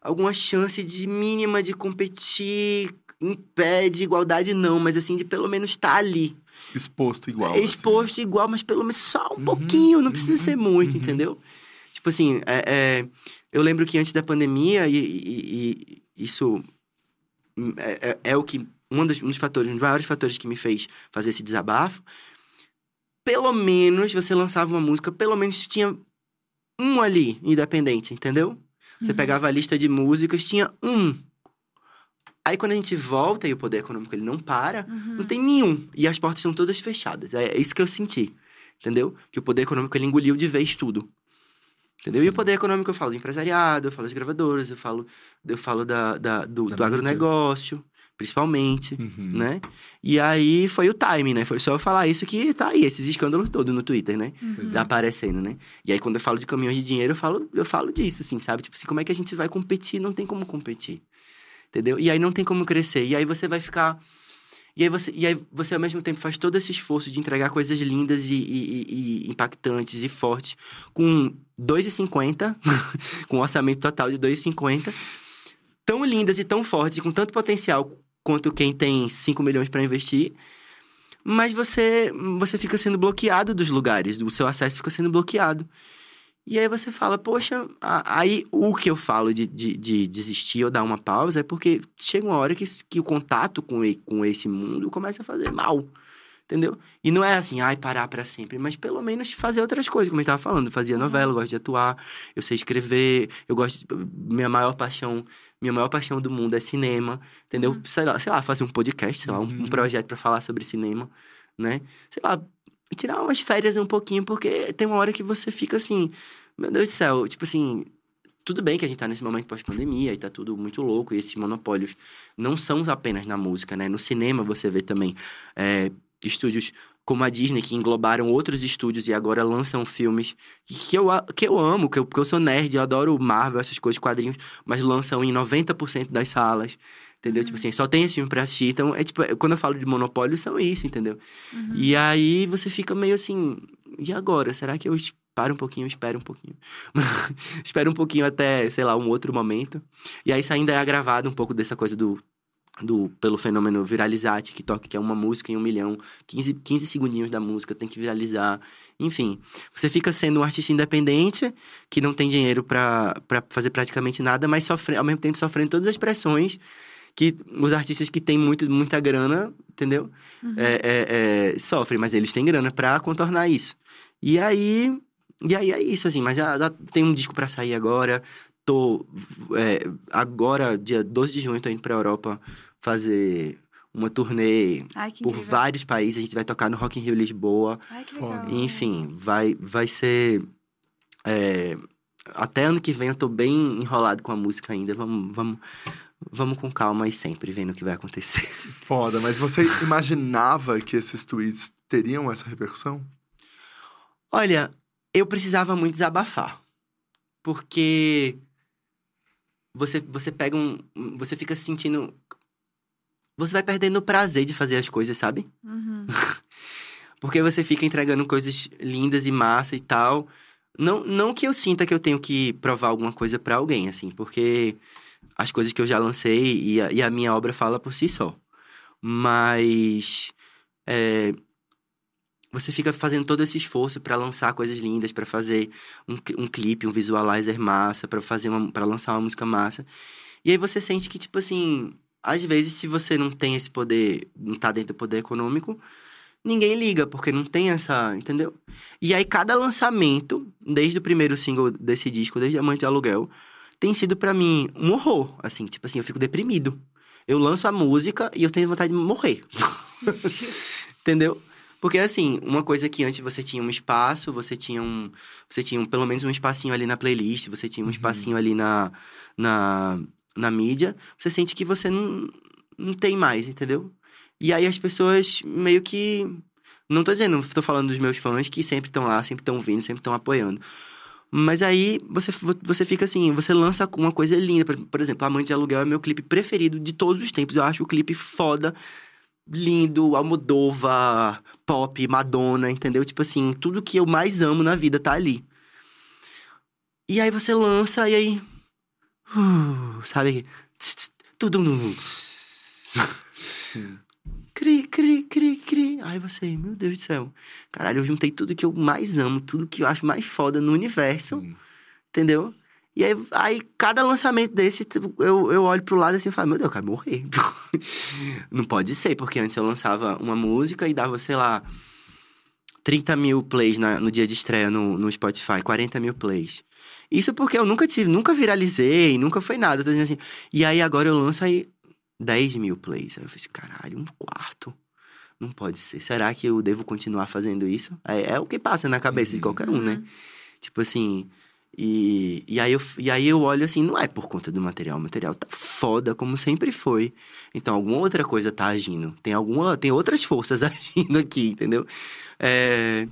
alguma chance de mínima de competir em pé de igualdade não, mas assim de pelo menos estar ali, Exposto igual. É exposto igual, mas pelo menos só um pouquinho, não precisa uhum, ser muito, uhum. entendeu? Tipo assim, é, é, eu lembro que antes da pandemia e, e- e isso é, é- é o que um dos, um dos fatores, um dos maiores fatores que me fez fazer esse desabafo. Pelo menos você lançava uma música, pelo menos tinha um ali, independente, entendeu? Você Uhum. pegava a lista de músicas, tinha um. Aí quando a gente volta e o poder econômico ele não para, Uhum. não tem nenhum. E as portas são todas fechadas. É isso que eu senti. Entendeu? Que o poder econômico ele engoliu de vez tudo. Entendeu? E o poder econômico eu falo de empresariado, eu falo de gravadoras, eu falo, eu falo da, da- do, Da do agronegócio, principalmente, Uhum. né? E aí foi o time, né? Foi só eu falar isso que tá aí, esses escândalos todos no Twitter, né? Uhum. Aparecendo, né? E aí, quando eu falo de caminhões de dinheiro, eu falo, eu falo disso, assim, sabe? Tipo assim, como é que a gente vai competir? Não tem como competir. Entendeu? E aí não tem como crescer. E aí você vai ficar. E aí você, e aí você ao mesmo tempo faz todo esse esforço de entregar coisas lindas e, e- e- impactantes e fortes com 2,50, com um orçamento total de 2,50, tão lindas e tão fortes, e com tanto potencial quanto quem tem 5 milhões para investir. Mas você, você fica sendo bloqueado dos lugares, o seu acesso fica sendo bloqueado. E aí você fala, poxa, aí o que eu falo de, de, de desistir ou dar uma pausa é porque chega uma hora que, que o contato com, com esse mundo começa a fazer mal. entendeu? E não é assim, ai, parar pra sempre, mas pelo menos fazer outras coisas, como eu tava falando. Eu fazia novela, eu gosto de atuar, eu sei escrever, eu gosto. De, minha maior paixão, minha maior paixão do mundo é cinema, entendeu? Sei, lá, sei lá, fazer um podcast, sei lá, um, um projeto pra falar sobre cinema, né? Sei lá, tirar umas férias um pouquinho, porque tem uma hora que você fica assim, meu Deus do céu, tipo assim, tudo bem que a gente tá nesse momento pós-pandemia e tá tudo muito louco, e esses monopólios não são apenas na música, né? No cinema você vê também é, estúdios como a Disney, que englobaram outros estúdios e agora lançam filmes que eu, que eu amo, que eu, porque eu sou nerd, eu adoro Marvel, essas coisas, quadrinhos, mas lançam em 90% das salas. Entendeu? Tipo assim, só tem esse filme pra assistir. Então, é tipo, quando eu falo de monopólio, são isso, entendeu? E aí você fica meio assim, e agora? Será que eu paro um pouquinho, espero um pouquinho? espero um pouquinho até, sei lá, um outro momento. E aí isso ainda é agravado um pouco dessa coisa do. Do, pelo fenômeno viralizar TikTok, que é uma música em um milhão, 15, 15 segundinhos da música, tem que viralizar. Enfim, você fica sendo um artista independente, que não tem dinheiro pra pra fazer praticamente nada, mas sofre, ao mesmo tempo sofrendo todas as pressões que os artistas que têm muito, muita grana, entendeu? É, é, é, sofrem, mas eles têm grana pra contornar isso. E aí, e aí é isso, assim. Mas já, já tem um disco pra sair agora. Tô, é, agora, dia 12 de junho, tô indo pra Europa fazer uma turnê Ai, por incrível. vários países. A gente vai tocar no Rock in Rio Lisboa. Ai, que Foda. legal. Enfim, vai, vai ser... é, até ano que vem eu tô bem enrolado com a música ainda. Vamos, vamos, vamos com calma e sempre vendo o que vai acontecer. Foda, mas você imaginava que esses tweets teriam essa repercussão? Olha, eu precisava muito desabafar. Porque você, você pega um. Você fica se sentindo. Você vai perdendo o prazer de fazer as coisas, sabe? Uhum. Porque você fica entregando coisas lindas e massa e tal. Não, não que eu sinta que eu tenho que provar alguma coisa pra alguém, assim, porque as coisas que eu já lancei e a, e a minha obra fala por si só. Mas. é, você fica fazendo todo esse esforço pra lançar coisas lindas, pra fazer um, um clipe, um visualizer massa, pra fazer para lançar uma música massa. E aí você sente que tipo assim, às vezes se você não tem esse poder, não tá dentro do poder econômico, ninguém liga, porque não tem essa, entendeu? E aí cada lançamento, desde o primeiro single desse disco, desde Amante de Aluguel, tem sido pra mim um horror, assim, tipo assim, eu fico deprimido. Eu lanço a música e eu tenho vontade de morrer. Entendeu? Porque assim, uma coisa que antes você tinha um espaço, você tinha um. Você tinha um- pelo menos um espacinho ali na playlist, você tinha um espacinho ali na, na, na mídia, você sente que você não, não tem mais, entendeu? E aí as pessoas meio que. Não tô dizendo, tô falando dos meus fãs que sempre estão lá, sempre estão vindo, sempre estão apoiando. Mas aí você, você fica assim, você lança uma coisa linda. Por, por exemplo, Amante de Aluguel é meu clipe preferido de todos os tempos. Eu acho o clipe foda, lindo, Almodova, pop, Madonna, entendeu? Tipo assim, tudo que eu mais amo na vida tá ali. E aí você lança e aí. uh, sabe? Tudo. Cri, cri, cri, cri. Aí você, meu Deus do céu. Caralho, eu juntei tudo que eu mais amo, tudo que eu acho mais foda no universo, Sim. entendeu? E aí, aí cada lançamento desse, eu, eu olho pro lado assim e falo, meu Deus, eu quero morrer. Não pode ser, porque antes eu lançava uma música e dava, sei lá, 30 mil plays na- no dia de estreia no, no Spotify, 40 mil plays. Isso porque eu nunca tive, nunca viralizei, nunca foi nada. Eu tô dizendo assim. E aí agora eu lanço aí 10 mil plays. Aí eu fiz, caralho, um quarto. Não pode ser. Será que eu devo continuar fazendo isso? É, é o que passa na cabeça de qualquer um, né? Tipo assim. E, e, aí eu, e aí eu olho assim, não é por conta do material. O material tá foda, como sempre foi. Então, alguma outra coisa tá agindo. Tem alguma. Tem outras forças agindo aqui, entendeu? É,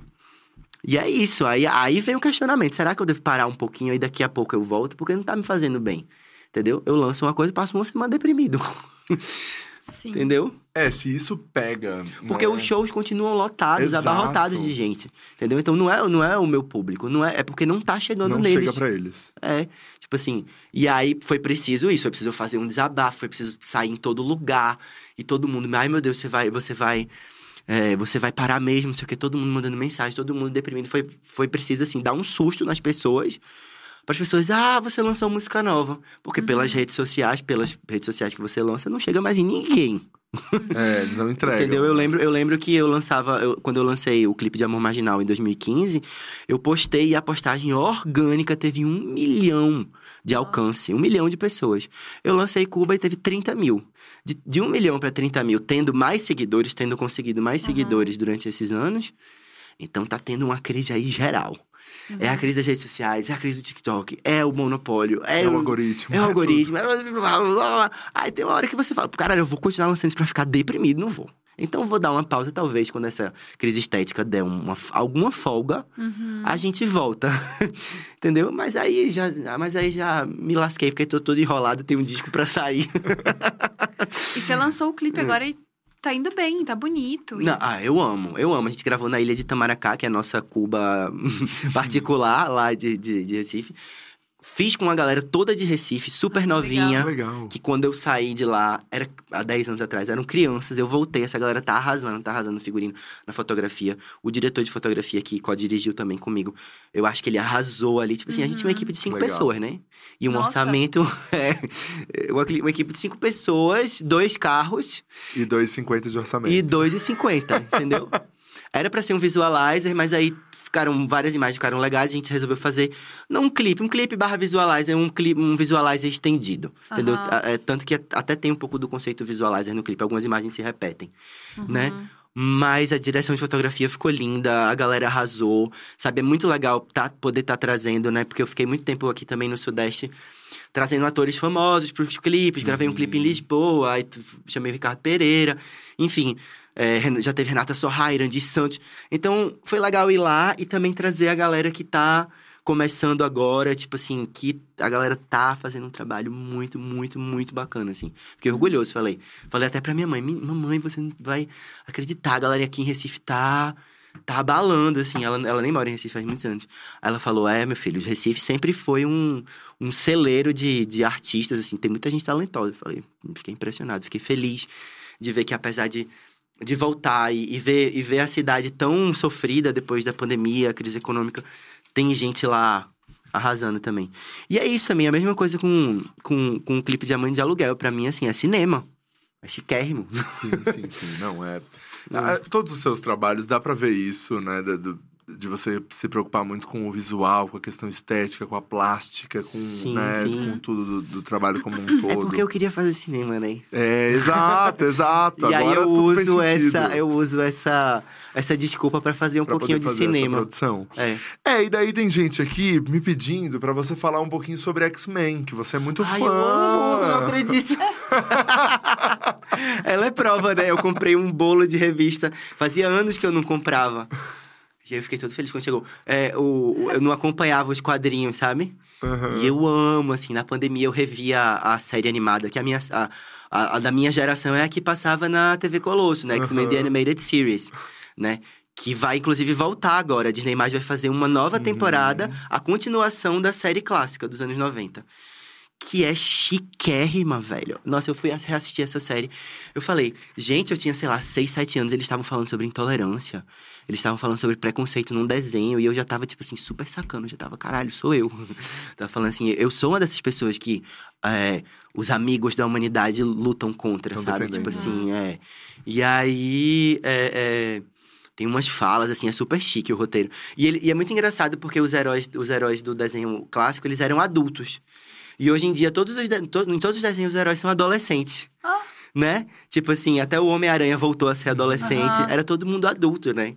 E é isso. Aí, aí vem o questionamento. Será que eu devo parar um pouquinho e daqui a pouco eu volto? Porque não tá me fazendo bem. Entendeu? Eu lanço uma coisa e passo uma semana deprimido. Sim. Entendeu? É, se isso pega. Porque né? os shows continuam lotados, Exato. abarrotados de gente. Entendeu? Então não é, não é o meu público. Não é, é porque não tá chegando não neles. chega pra eles. É, tipo assim. E aí foi preciso isso, foi preciso fazer um desabafo, foi preciso sair em todo lugar. E todo mundo, ai meu Deus, você vai, você vai. é, você vai parar mesmo, não sei o que, todo mundo mandando mensagem, todo mundo deprimido. Foi, foi preciso, assim, dar um susto nas pessoas. Para as pessoas, ah, você lançou música nova. Porque pelas redes sociais, pelas redes sociais que você lança, não chega mais em ninguém. É, não entregam. Entendeu? Eu lembro, eu lembro que eu lançava, eu- quando eu lancei o clipe de Amor Marginal em 2015, eu postei e a postagem orgânica teve um milhão de alcance, um milhão de pessoas. Eu lancei Cuba e teve 30 mil. De, de um milhão para 30 mil, tendo mais seguidores, tendo conseguido mais seguidores durante esses anos, então tá tendo uma crise aí geral. É a crise das redes sociais, é a crise do TikTok, é o monopólio, é, É o algoritmo. é o é algoritmo. blá, blá, blá, blá, blá. Aí tem uma hora que você fala, caralho, eu vou continuar lançando isso pra ficar deprimido, não vou. Então eu vou dar uma pausa, talvez, quando essa crise estética der uma, alguma folga, a gente volta. Entendeu? Mas aí já, mas aí já me lasquei, porque tô todo enrolado, tem um disco pra sair. E você lançou o clipe agora e tá indo bem, tá bonito. Não, ah, eu amo, eu amo. A gente gravou na ilha de Tamaracá, que é a nossa Cuba particular lá de, de, de Recife. Fiz com a galera toda de Recife, super Ah, novinha. Legal. Que quando eu saí de lá, era há 10 anos atrás, eram crianças. Eu voltei, essa galera tá arrasando, tá arrasando no figurino, na fotografia. O diretor de fotografia que co-dirigiu também comigo, eu acho que ele arrasou ali. Tipo assim, a gente tinha uma equipe de cinco Legal. pessoas, né? E um Nossa. orçamento. É, uma, uma equipe de cinco pessoas, dois carros E 2,50 de orçamento. e 2,50, entendeu? Era pra ser um visualizer, mas aí ficaram várias imagens ficaram legais, a gente resolveu fazer não um clipe, um clipe barra visualizer, um clipe, um visualizer estendido, entendeu? Aham. A- é, tanto que até tem um pouco do conceito visualizer no clipe, algumas imagens se repetem, Uhum. né? Mas a direção de fotografia ficou linda, a galera arrasou, sabe? É muito legal tá, poder estar trazendo, né? Porque eu fiquei muito tempo aqui também no Sudeste, trazendo atores famosos pros clipes. Gravei um clipe em Lisboa, aí chamei o Ricardo Pereira, enfim. É, já teve Renata Sorra, Irandi Santos. Então, foi legal ir lá e também trazer a galera que tá começando agora, tipo assim, que a galera tá fazendo um trabalho muito, muito, muito bacana, assim. Fiquei orgulhoso, falei. Falei até pra minha mãe, "Mi- mamãe, você não vai acreditar, a galera aqui em Recife tá... Tá abalando, assim, ela, ela nem mora em Recife faz muitos anos. Aí ela falou, é, meu filho, Recife sempre foi um, um celeiro de, de artistas, assim, tem muita gente talentosa. Eu falei, fiquei impressionado, fiquei feliz de ver que apesar de, de voltar e, e ver, e ver a cidade tão sofrida depois da pandemia, crise econômica, tem gente lá arrasando também. E é isso também, a mesma coisa com, com, com o clipe Diamante de Aluguel. Pra mim, assim, é cinema. É chiquérrimo. Sim, sim, sim. Não, é. Ah, Todos os seus trabalhos dá pra ver isso, né? do- de você se preocupar muito com o visual, com a questão estética, com a plástica, com, Sim, né, sim. com tudo do, do trabalho como um todo. É porque eu queria fazer cinema, né? É, exato, exato. E aí Agora eu tudo fez uso essa, eu uso essa, essa desculpa pra fazer um pra pouquinho de cinema. produção. É. É, e daí tem gente aqui me pedindo pra você falar um pouquinho sobre X-Men, que você é muito Ai, fã. eu amo, não acredito. Ela é prova, né? Eu comprei um bolo de revista. Fazia anos que eu não comprava. E aí eu fiquei todo feliz quando chegou. É, o, eu não acompanhava os quadrinhos, sabe? Aham. E eu amo, assim, na pandemia eu revia a, a série animada, que a minha. A, a- a da minha geração é a que passava na TV Colosso, né? X-Men The. Animated Series, né? Que vai, inclusive, voltar agora. A Disney mais vai fazer uma Uhum. nova temporada, a continuação da série clássica dos anos 90. Que é chiquérrima, velho. Nossa, eu fui reassistir essa série. Eu falei, gente, eu tinha, sei lá, 6, 7 anos, eles estavam falando sobre intolerância. Eles estavam falando sobre preconceito num desenho. E eu já tava, tipo assim, super sacando. Já tava, caralho, sou eu. tava falando assim, eu sou uma dessas pessoas que é, os amigos da humanidade lutam contra, Tão sabe? Tipo assim, é. E aí, é, é, tem umas falas, assim, é super chique o roteiro. E, ele- e é muito engraçado porque os heróis, os heróis do desenho clássico, eles eram adultos. E hoje em dia, todos os de- to- em todos os desenhos, os heróis são adolescentes. Ah. Né? Tipo assim, até o Homem-Aranha voltou a ser adolescente. Aham. Era todo mundo adulto, né?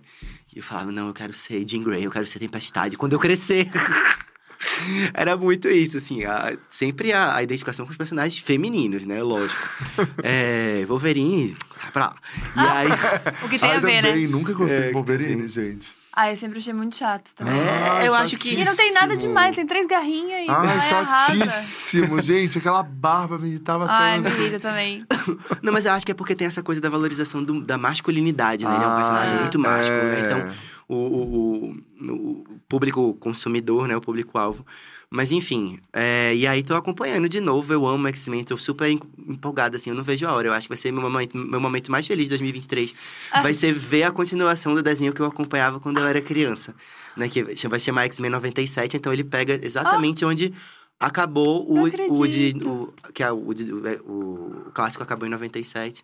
E eu falava, não, eu quero ser Jean Grey, eu quero ser Tempestade quando eu crescer. Era muito isso, assim. a- sempre a, a identificação com os personagens femininos, né? Lógico. é, Wolverine, vai pra lá. E aí... O que tem Ai, a ver, também, né? nunca gostei É, de Wolverine, gente. Ah, eu sempre achei muito chato também. Ah, É, eu acho que- E não tem nada chatíssimo. demais, tem três garrinhas e Ai, vai arrasa. chatíssimo, gente. Aquela barba me irritava Ai, tanto. me irrita também. Não, mas eu acho que é porque tem essa coisa da valorização do- da masculinidade, né? Ele é um Ah, personagem é. muito másculo, né? Então, o, o- o- o público consumidor, né? O público-alvo. Mas enfim, é, e aí tô acompanhando de novo, eu amo X-Men, tô super em- empolgada, assim, eu não vejo a hora. Eu acho que vai ser meu momento, meu momento mais feliz de 2023. Ah. Vai ser ver a continuação do desenho que eu acompanhava quando eu era criança. Né, que vai chamar X-Men 97, então ele pega exatamente onde acabou o, o de. O, que é o, o, o clássico acabou em 97.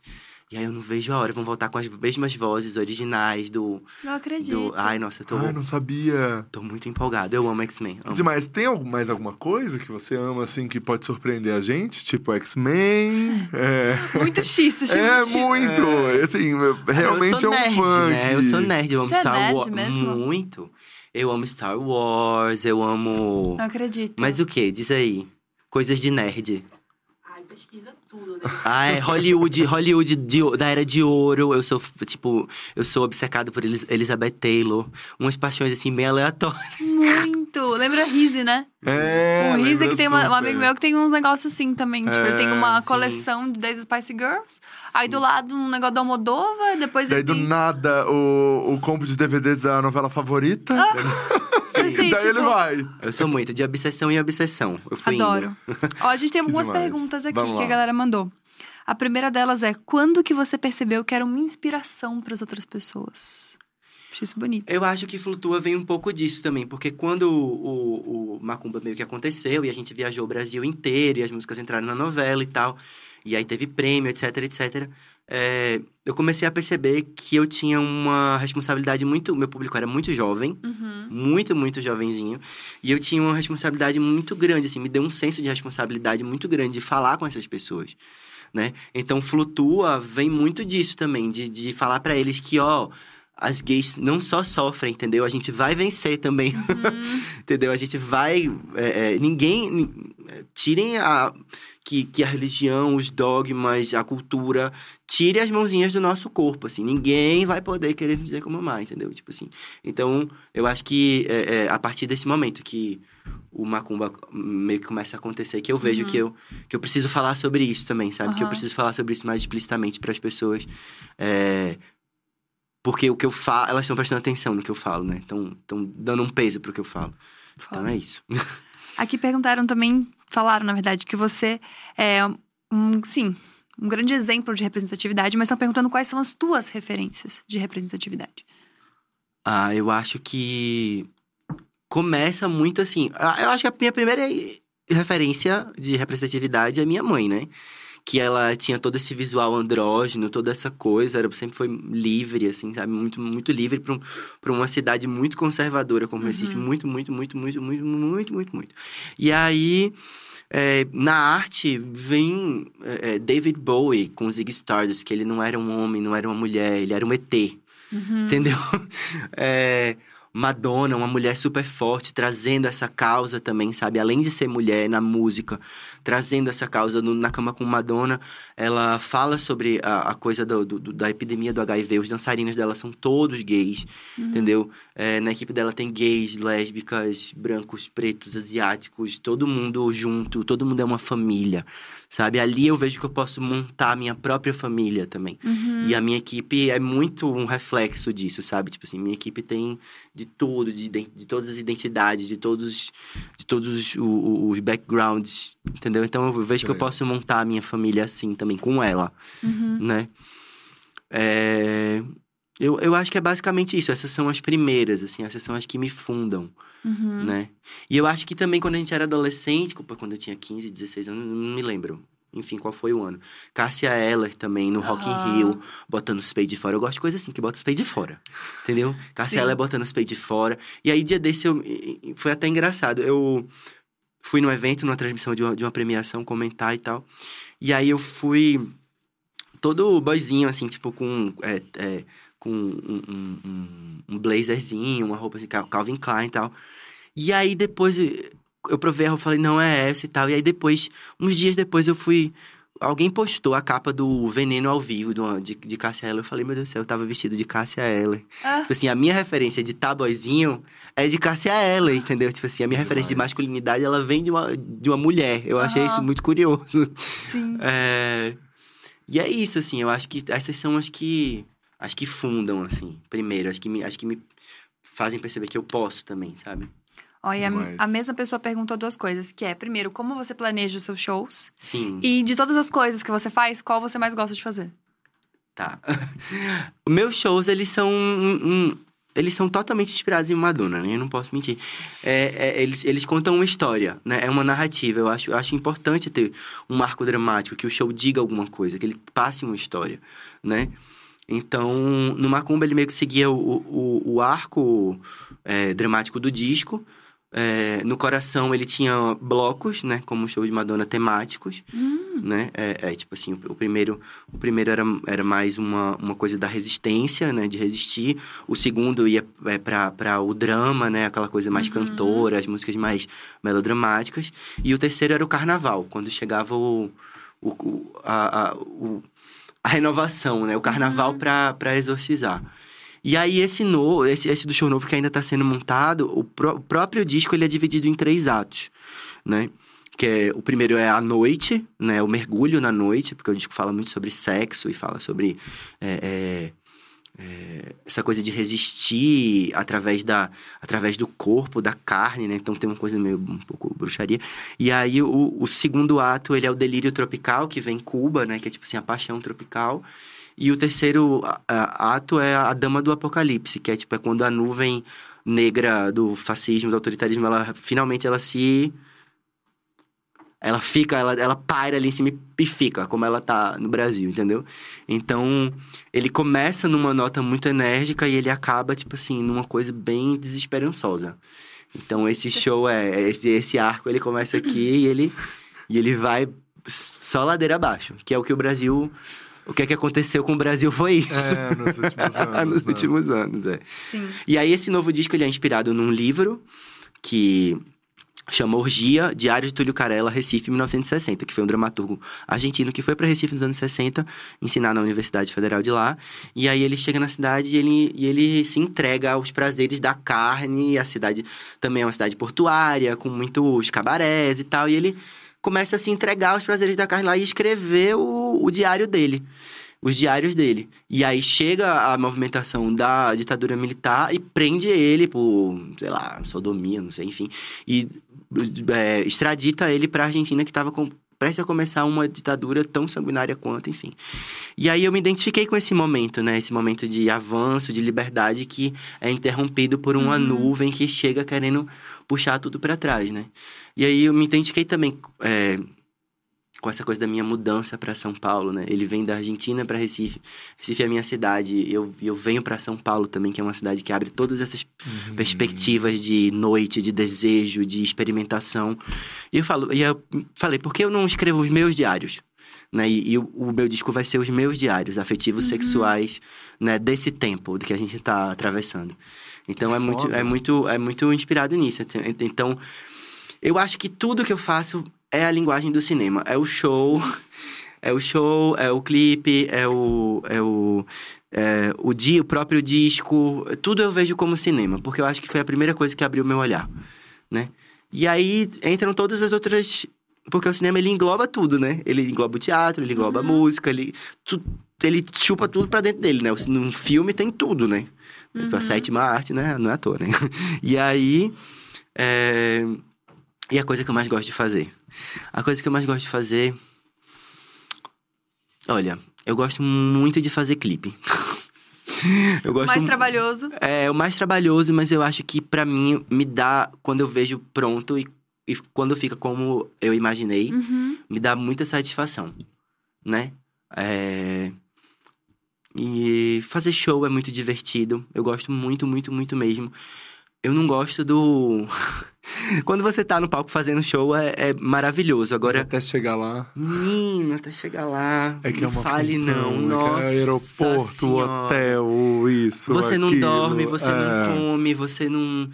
E aí eu não vejo a hora, vão voltar com as mesmas vozes originais do. Não acredito. do... Ai, nossa, eu tô, Ai, não sabia. tô muito empolgado. Eu amo X-Men. Demais. Tem mais alguma coisa que você ama, assim, que pode surpreender a gente? Tipo X-Men? É, Muito X, esse é de- muito. Assim, realmente eu sou é um nerd, fã. né? que- Eu sou nerd, eu amo Você é Star nerd Wars. Muito. Eu amo Star Wars, eu amo. Não acredito. Mas o que? Diz aí. Coisas de nerd. Ai, pesquisa tudo, né? Ah, é Hollywood, Hollywood de- da era de ouro. Eu sou, tipo, eu sou obcecado por Elizabeth Taylor. Umas paixões, assim, bem aleatórias. Muito. Lembra Rizzy, né? É, o Rizzy lembra que tem uma, um amigo meu que tem uns negócios assim também. tipo, ele tem uma É, sim. coleção das Spice Girls. Aí do lado um negócio da Almodóvar, depois Daí ele do tem... nada, o, o combo de DVDs da novela favorita. Assim, Daí tipo, ele vai. Eu sou muito de obsessão em obsessão. Eu fui Adoro. Ó, a gente tem algumas demais. perguntas aqui Vamos que lá. a galera mandou. A primeira delas é: quando que você percebeu que era uma inspiração para as outras pessoas? Acho isso bonito. Eu acho que Flutua vem um pouco disso também, porque quando o, o, o Macumba meio que aconteceu e a gente viajou o Brasil inteiro e as músicas entraram na novela e tal, e aí teve prêmio, etc, etc, é, eu comecei a perceber que eu tinha uma responsabilidade muito. Meu público era muito jovem, Uhum. muito, muito jovenzinho, e eu tinha uma responsabilidade muito grande, assim, me deu um senso de responsabilidade muito grande de falar com essas pessoas. Né? Então, Flutua vem muito disso também, de, de falar pra eles que, ó, as gays não só sofrem, entendeu? A gente vai vencer também, entendeu? A gente vai. é, é, ninguém. nin- Tirem a. Que, que a religião, os dogmas, a cultura, tire as mãozinhas do nosso corpo, assim. Ninguém vai poder querer dizer como amar, entendeu? Tipo assim. Então, eu acho que é, é, a partir desse momento que o macumba meio que começa a acontecer, que eu vejo que, eu, que eu preciso falar sobre isso também, sabe? Que eu preciso falar sobre isso mais explicitamente para as pessoas. É, porque o que eu falo, elas estão prestando atenção no que eu falo, né? Estão dando um peso pro que eu falo. Então é isso. Aqui perguntaram também, falaram na verdade, que você é um, sim, um grande exemplo de representatividade, mas estão perguntando quais são as tuas referências de representatividade. Ah, eu acho que começa muito assim. ah, Eu acho que a minha primeira referência de representatividade é minha mãe, né? Que ela tinha todo esse visual andrógeno, toda essa coisa, era, sempre foi livre, assim, sabe? Muito, muito livre para um, pra uma cidade muito conservadora como Recife. Muito, muito, muito, muito, muito, muito, muito, muito. E aí, é, na arte, vem é, é, David Bowie com Ziggy Stardust, que ele não era um homem, não era uma mulher, ele era um ET. Entendeu? É, Madonna, uma mulher super forte, trazendo essa causa também, sabe? Além de ser mulher na música, trazendo essa causa no- na cama com Madonna, ela fala sobre a, a coisa do- do- da epidemia do HIV. Os dançarinos dela são todos gays, entendeu? É, na equipe dela tem gays, lésbicas, brancos, pretos, asiáticos, todo mundo junto, todo mundo é uma família, sabe? Ali eu vejo que eu posso montar a minha própria família também. E a minha equipe é muito um reflexo disso, sabe? Tipo assim, minha equipe tem de tudo, de, de todas as identidades, de todos, de todos os, os backgrounds, entendeu? Então eu vejo que eu legal. posso montar a minha família assim também, com ela, né? É, Eu, eu acho que é basicamente isso. Essas são as primeiras, assim. Essas são as que me fundam, Uhum. né? E eu acho que também quando a gente era adolescente, quando eu tinha 15, 16 anos, não me lembro. Enfim, qual foi o ano? Cássia Eller também, no Rock in Aham. Rio, botando os peitos de fora. Eu gosto de coisa assim, que bota os peitos de fora. Entendeu? Cássia Sim. Eller botando os peitos de fora. E aí, dia desse, eu, foi até engraçado. Eu fui num evento, numa transmissão de uma, de uma premiação, comentar e tal. E aí eu fui todo boyzinho, assim, tipo, com, é, é, com um, um- um- um blazerzinho, uma roupa assim, Cal- Calvin Klein e tal. E aí depois eu provei a roupa, falei, não é essa e tal. E aí depois, uns dias depois eu fui. Alguém postou a capa do Veneno ao vivo do, de, de Cássia Eller. Eu falei, meu Deus do céu, eu tava vestido de Cássia Eller. Ah. Tipo assim, a minha referência de taboizinho é de Cássia Eller, entendeu? Tipo assim, a minha referência de masculinidade, ela vem de uma, de uma mulher. Eu achei Aham. isso muito curioso. Sim. É... E é isso, assim, eu acho que essas são as que. As que fundam, assim, primeiro, as que me, as que me fazem perceber que eu posso também, sabe? Olha, Demais. a, mesma pessoa perguntou duas coisas, que é, primeiro, como você planeja os seus shows? Sim. E de todas as coisas que você faz, qual você mais gosta de fazer? Tá. Meus shows, eles são um, um- eles são totalmente inspirados em Madonna, né? Eu não posso mentir. É, é, eles, eles contam uma história, né? É uma narrativa. Eu acho, eu acho importante ter um arco dramático, que o show diga alguma coisa, que ele passe uma história, né? Então, no Macumba ele meio que seguia o, o, o arco é, dramático do disco. É, no Coração ele tinha blocos, né? Como o show de Madonna temáticos, né? É, é, tipo assim, o, o primeiro, o primeiro era, era mais uma, uma coisa da resistência, né? De resistir. O segundo ia é, pra o drama, né? Aquela coisa mais cantora, as músicas mais melodramáticas. E o terceiro era o Carnaval, quando chegava o... o, o- a, a, o- a renovação, né? O carnaval pra, pra exorcizar. E aí, esse, no, esse, esse do show novo que ainda tá sendo montado, o, pró- o próprio disco ele é dividido em três atos, né? Que é, o primeiro é a noite, né? O mergulho na noite, porque o disco fala muito sobre sexo e fala sobre é, é, é, essa coisa de resistir através, da, através do corpo, da carne, né? Então tem uma coisa meio um pouco bruxaria. E aí o, o segundo ato, ele é o delírio tropical, que vem em Cuba, né? Que é tipo assim, a paixão tropical. E o terceiro ato é a Dama do Apocalipse, que é tipo é quando a nuvem negra do fascismo, do autoritarismo, ela finalmente ela se ela fica, ela, ela paira ali em cima e fica, como ela tá no Brasil, entendeu? Então, ele começa numa nota muito enérgica e ele acaba, tipo assim, numa coisa bem desesperançosa. Então, esse show é. Esse, esse arco ele começa aqui e ele, e ele vai só ladeira abaixo, que é o que o Brasil. O que é que aconteceu com o Brasil foi isso. É, nos últimos anos. Nos né? últimos anos, é. Sim. E aí, esse novo disco ele é inspirado num livro que chama Orgia, Diário de Túlio Carella, Recife, 1960, que foi um dramaturgo argentino que foi para Recife nos anos 60, ensinar na Universidade Federal de lá. E aí ele chega na cidade e ele, e ele se entrega aos prazeres da carne. E a cidade também é uma cidade portuária, com muitos cabarés e tal. E ele começa a se entregar aos prazeres da carne lá e escrever o, o diário dele os diários dele. E aí chega a movimentação da ditadura militar e prende ele por, sei lá, sodomia, não sei, enfim. E é, extradita ele pra Argentina, que tava com, prestes a começar uma ditadura tão sanguinária quanto, enfim. E aí eu me identifiquei com esse momento, né? Esse momento de avanço, de liberdade que é interrompido por uma nuvem que chega querendo puxar tudo pra trás, né? E aí eu me identifiquei também é, com essa coisa da minha mudança para São Paulo, né? Ele vem da Argentina para Recife. Recife é a minha cidade. Eu, eu venho para São Paulo também, que é uma cidade que abre todas essas perspectivas de noite, de desejo, de experimentação. E eu falo, e eu falei, por que eu não escrevo os meus diários? Né? E, e o, o meu disco vai ser os meus diários afetivos sexuais, né, desse tempo que a gente tá atravessando. Então é muito, é muito é muito inspirado nisso. Então, eu acho que tudo que eu faço é a linguagem do cinema. É o show, é o show, é o clipe, é o. É o é, o, di, o próprio disco, tudo eu vejo como cinema, porque eu acho que foi a primeira coisa que abriu meu olhar, né? E aí entram todas as outras. Porque o cinema ele engloba tudo, né? Ele engloba o teatro, ele engloba a música, ele, tu, ele chupa tudo pra dentro dele, né? Num filme tem tudo, né? A sétima arte, né? Não é à toa, né? E aí. é, E a coisa que eu mais gosto de fazer? A coisa que eu mais gosto de fazer. Olha, eu gosto muito de fazer clipe. eu gosto Mais trabalhoso. é o mais trabalhoso, mas eu acho que pra mim me dá quando eu vejo pronto e, e quando fica como eu imaginei, Uhum. me dá muita satisfação, né? É... E fazer show é muito divertido. Eu gosto muito, muito, muito mesmo. Eu não gosto do. Quando você tá no palco fazendo show é, é maravilhoso. Mas Agora, até chegar lá. menina, até chegar lá. É que não é uma fale função, não. é que Nossa. é aeroporto, Senhora. hotel, isso. Você não aquilo, dorme, você é. não come, você não.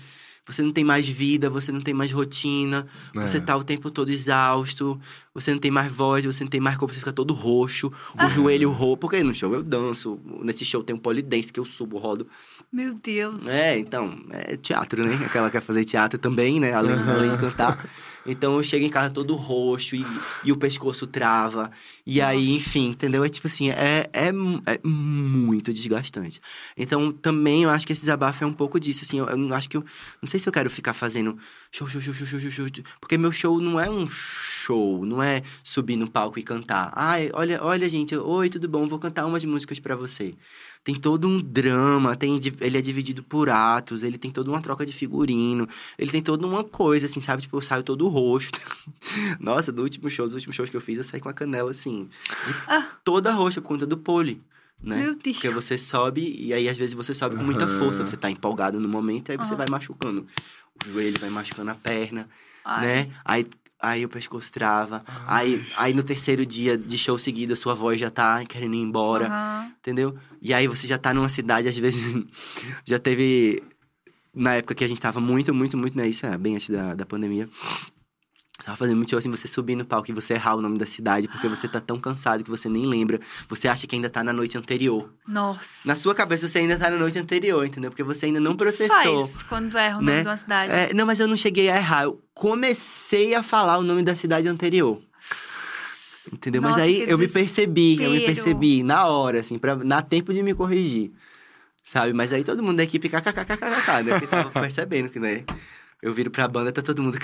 Você não tem mais vida, você não tem mais rotina, você É. tá o tempo todo exausto, você não tem mais voz, você não tem mais corpo, você fica todo roxo, o joelho roxo. Porque no show eu danço, nesse show tem um polidense que eu subo, rodo. Meu Deus. É, então, é teatro, né? Aquela que quer fazer teatro também, né? Além, além de cantar. Então eu chego em casa todo roxo e, e o pescoço trava. E aí, enfim, entendeu? É tipo assim, é, é, é muito desgastante. Então também eu acho que esse desabafo é um pouco disso, assim. Eu, eu não acho que eu. Não sei se eu quero ficar fazendo show, show, show, show, show, show, show. Porque meu show não é um show, não é subir no palco e cantar. Ai, olha, olha, gente, oi, tudo bom? Vou cantar umas músicas pra você. Tem todo um drama, tem, ele é dividido por atos, ele tem toda uma troca de figurino, ele tem toda uma coisa, assim, sabe? Tipo, eu saio todo roxo. Nossa, do último show, dos últimos shows que eu fiz, eu saí com a canela, assim, Ah. toda roxa por conta do pole, né? Meu Deus. Porque você sobe, e aí às vezes você sobe com muita Aham. força, você tá empolgado no momento, e aí você Aham. vai machucando. O joelho vai machucando a perna, Ai. né? Aí, aí o pescoço trava. Aí, aí no terceiro dia de show seguido, a sua voz já tá querendo ir embora, Aham. entendeu? E aí você já tá numa cidade, às vezes, já teve. Na época que a gente tava muito, muito, muito, né? Isso é bem antes da, da pandemia. Tava fazendo muito show assim, você subir no palco e você errar o nome da cidade, porque você tá tão cansado que você nem lembra. Você acha que ainda tá na noite anterior. Nossa. Na sua cabeça você ainda tá na noite anterior, entendeu? Porque você ainda não processou. faz quando erra o nome né? de uma cidade? É, não, mas eu não cheguei a errar. Eu comecei a falar o nome da cidade anterior. Entendeu? mas Nossa, aí que eu me percebi, eu me percebi na hora, assim, pra dar tempo de me corrigir. Sabe? Mas aí todo mundo da equipe kkkkkk, né? Que tava percebendo que, né? Eu viro pra banda, tá todo mundo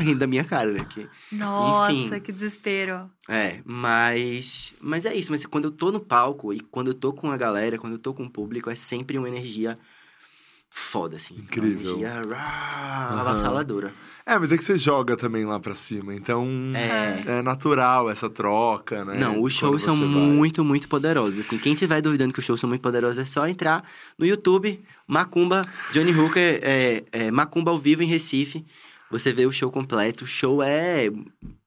rindo da minha cara, né? Que, Nossa, enfim. que desespero. é, mas. Mas é isso, mas quando eu tô no palco e quando eu tô com a galera, quando eu tô com o público, é sempre uma energia foda, assim. Incrível. Uma energia Aham. avassaladora. É, mas é que você joga também lá pra cima, então É. é natural essa troca, né? Não, os shows são vai. muito, muito poderosos. Assim, quem tiver duvidando que os shows são muito poderosos, é só entrar no YouTube, Macumba, Johnny Hooker, é, é, Macumba ao vivo em Recife. Você vê o show completo. O show é.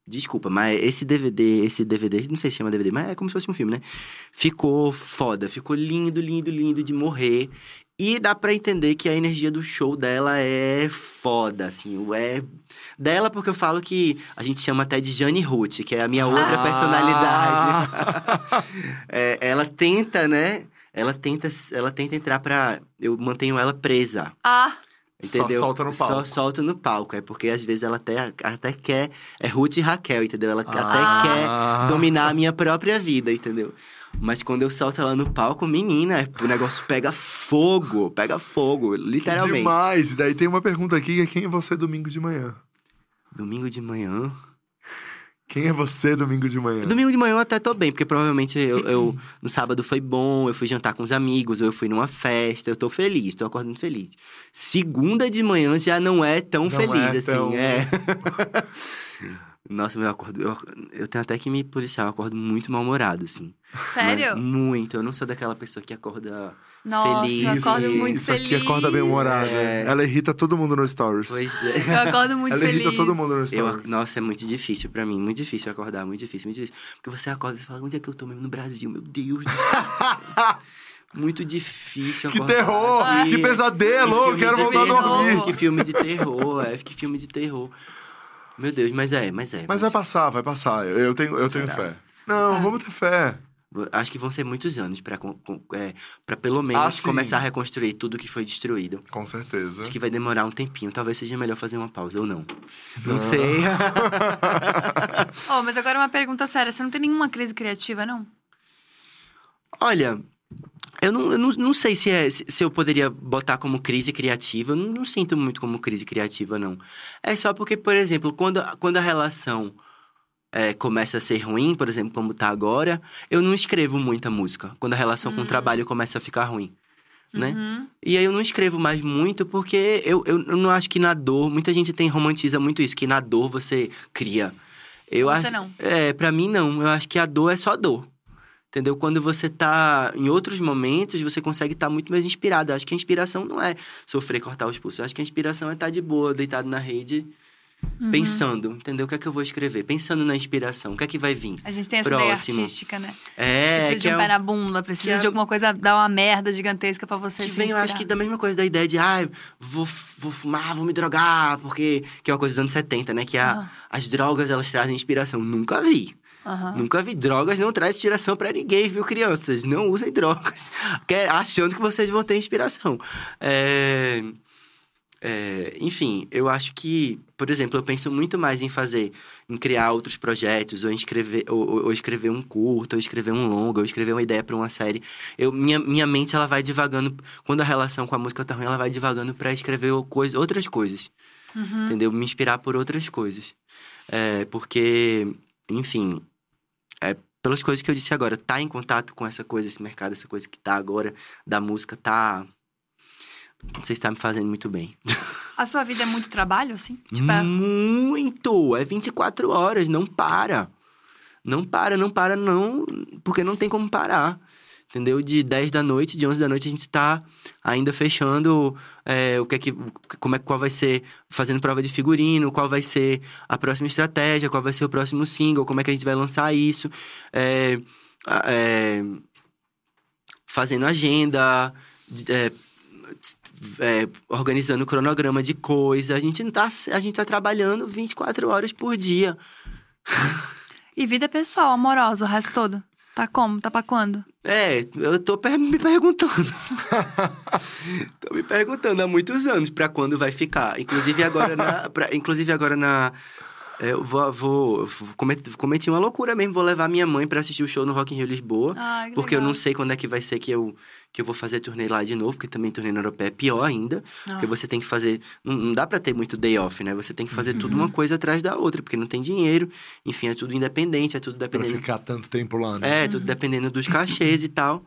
Desculpa, mas esse DVD, esse DVD, não sei se chama DVD, mas é como se fosse um filme, né? Ficou foda, ficou lindo, lindo, lindo de morrer. E dá pra entender que a energia do show dela é foda, assim. É dela porque eu falo que a gente chama até de Jane Ruth, que é a minha outra Ah. personalidade. É, ela tenta, né? Ela tenta, ela tenta entrar pra. Eu mantenho ela presa. Ah, Só Entendeu? solta no palco. Só solta no palco. É porque às vezes ela até, até quer. É Ruth e Raquel, entendeu? Ela Ah. até quer dominar a minha própria vida, entendeu? Mas quando eu solto ela no palco, menina, o negócio pega fogo. Pega fogo, literalmente. Demais! E daí tem uma pergunta aqui, que é quem é você domingo de manhã? Domingo de manhã. Quem é você domingo de manhã? Domingo de manhã eu até tô bem, porque provavelmente eu, eu- no sábado foi bom, eu fui jantar com os amigos, ou eu fui numa festa, eu tô feliz, tô acordando feliz. Segunda de manhã já não é tão Não feliz, é assim, tão- é. Nossa, meu acordo. Eu, eu tenho até que me policiar, eu acordo muito mal-humorado, assim. sério? Mas muito. Eu não sou daquela pessoa que acorda Nossa, feliz. eu acordo Isso- muito Isso feliz. aqui acorda bem humorada. É. Ela irrita todo mundo no stories. Pois é. Eu acordo muito Ela feliz. irrita todo mundo no Eu, stories. nossa, é muito difícil pra mim, muito difícil acordar, muito difícil, muito difícil. Porque você acorda e você fala, onde é que eu tô mesmo no Brasil? Meu Deus do céu. muito difícil Que acordar. terror! aqui. Que pesadelo! filme Quero voltar a dormir. Que filme de terror, é, que filme de terror. Meu Deus, mas é, mas é. Mas vai passar, vai passar. Eu tenho, eu tenho fé. Não, vamos ter fé. Acho que vão ser muitos anos com- é, pra pelo menos Ah, começar a reconstruir tudo que foi destruído. Com certeza. Acho que vai demorar um tempinho. Talvez seja melhor fazer uma pausa ou não. Não sei. Oh, mas agora uma pergunta séria. Você não tem nenhuma crise criativa, não? Olha, eu não, eu não, não sei se, é, se se eu poderia botar como crise criativa. Eu não, não sinto muito como crise criativa, não. É só porque, por exemplo, quando, quando a relação é, começa a ser ruim, por exemplo, como tá agora, eu não escrevo muita música. Quando a relação com o trabalho começa a ficar ruim. Né? Uhum. E aí eu não escrevo mais muito porque eu, eu, eu não acho que na dor. Muita gente tem romantiza muito isso, que na dor você cria. Eu Você acho, não. É, pra mim não. Eu acho que a dor é só dor. Entendeu? Quando você tá em outros momentos, você consegue estar muito mais inspirado. Eu acho que a inspiração não é sofrer, cortar os pulsos. Eu acho que a inspiração é estar de boa, deitado na rede, Uhum. pensando, entendeu? O que é que eu vou escrever? Pensando na inspiração, o que é que vai vir? A gente tem essa ideia Próximo. artística, né? É, precisa de que um é pé na bunda, precisa é- de alguma coisa dar uma merda gigantesca pra você que se vem, eu acho inspirar. que da mesma coisa da ideia de, ah, vou, vou fumar, vou me drogar, porque... Que é uma coisa dos anos 70, né? Que a, Ah. as drogas, elas trazem inspiração. Nunca vi. Aham. Nunca vi. Drogas não traz inspiração pra ninguém, viu, crianças? Não usem drogas. Quer- achando que vocês vão ter inspiração. É... é, Enfim, eu acho que, por exemplo, eu penso muito mais em fazer, em criar outros projetos, ou em escrever, ou, ou- escrever um curto, ou escrever um longo, ou escrever uma ideia pra uma série. Eu, minha, minha mente, ela vai divagando, quando a relação com a música tá ruim, ela vai divagando pra escrever coisa, outras coisas Uhum. entendeu? Me inspirar por outras coisas. É, porque, enfim, é, pelas coisas que eu disse agora, tá em contato com essa coisa, esse mercado, essa coisa que tá agora da música, tá. Não sei se tá me fazendo muito bem. A sua vida é muito trabalho, assim? Tipo, é- Muito! É 24 horas, não para. Não para, não para, não. Porque não tem como parar. Entendeu? De 10 da noite, de 11 da noite, a gente tá ainda fechando é, o que é que. Como é qual vai ser. Fazendo prova de figurino, qual vai ser a próxima estratégia, qual vai ser o próximo single, como é que a gente vai lançar isso. É, é, fazendo agenda. é, é, organizando cronograma de coisa. A gente não tá, a gente tá trabalhando 24 horas por dia. E vida pessoal, amorosa, o resto todo? Tá como? Tá pra quando? É, eu tô per- me perguntando. tô me perguntando há muitos anos pra quando vai ficar. Inclusive agora na. pra- inclusive agora na. é, Eu vou, vou, vou comet- cometi uma loucura mesmo. Vou levar minha mãe pra assistir o show no Rock in Rio Lisboa. Ai, que Porque eu legal. não sei quando é que vai ser que eu, que eu vou fazer turnê lá de novo, porque também turnê na Europeia é pior ainda. Porque Ah. você tem que fazer. Não, não dá pra ter muito day off, né? Você tem que fazer tudo Uhum. uma coisa atrás da outra, porque não tem dinheiro. Enfim, é tudo independente, é tudo Pra dependendo. ficar tanto tempo lá, né? É, Uhum. tudo dependendo dos cachês e tal.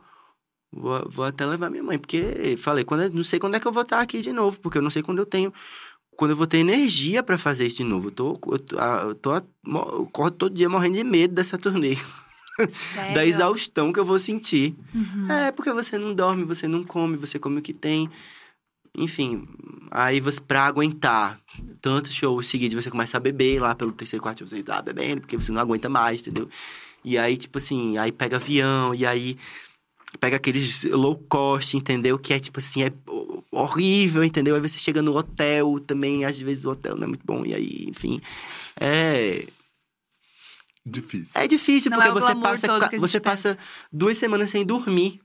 Vou, vou até levar minha mãe, porque falei, quando, eu- não sei quando é que eu vou estar aqui de novo, porque eu não sei quando eu tenho. Quando eu vou ter energia pra fazer isso de novo. Eu tô, eu tô, ah, eu tô, eu corro todo dia morrendo de medo dessa turnê. Sério? Da exaustão que eu vou sentir. Uhum. É, porque você não dorme, você não come, você come o que tem. Enfim, aí você, pra aguentar tantos shows seguidos, você começa a beber lá pelo terceiro, quarto, você tá bebendo, porque você não aguenta mais, entendeu? E aí, tipo assim, aí pega avião, e aí pega aqueles low cost, entendeu? Que é tipo assim, é horrível, entendeu? Aí você chega no hotel também, às vezes o hotel não é muito bom, e aí, enfim. É, Difícil. é difícil, Não porque é você passa, você passa duas semanas sem dormir.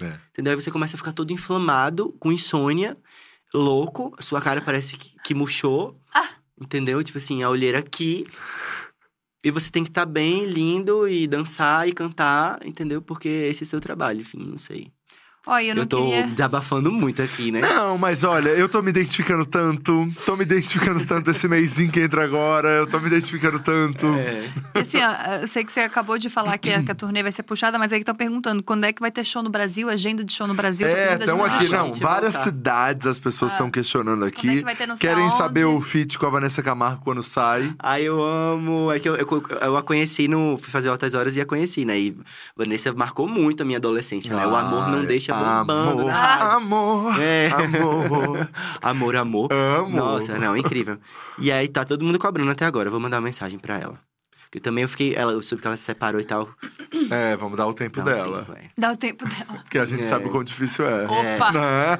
É. Entendeu? Aí você começa a ficar todo inflamado, com insônia, louco, sua cara parece que, que murchou. Ah. Entendeu? Tipo assim, a olheira aqui. E você tem que estar bem, lindo, e dançar e cantar, entendeu? Porque esse é seu trabalho, enfim, não sei. Olha, eu não tô queria... desabafando muito aqui, né? Não, mas olha, eu tô me identificando tanto. Tô me identificando tanto esse mêsinho que entra agora. Eu tô me identificando tanto. É. E assim, ó, eu sei que você acabou de falar que a, que a turnê vai ser puxada, mas aí estão perguntando quando é que vai ter show no Brasil, agenda de show no Brasil. tô É, estão aqui, não. gente Várias voltar. cidades as pessoas estão questionando aqui. Quando é que vai ter sei Querem aonde? saber o feat com a Vanessa Camargo quando sai. Ai, eu amo. É que eu, eu, eu a conheci no. Fui fazer altas horas e a conheci, né? E Vanessa marcou muito a minha adolescência, né? O amor não Ai, deixa bombando amor. Amor, É. amor. amor, amor. Amo. Nossa, não, incrível. E aí tá todo mundo cobrando até agora. Eu vou mandar uma mensagem pra ela. Porque também eu fiquei. Ela, eu soube que ela se separou e tal. É, vamos dar o tempo Dá um dela. tempo, é. Dá o tempo dela. Porque a gente É. sabe o quão difícil é. Opa! Né?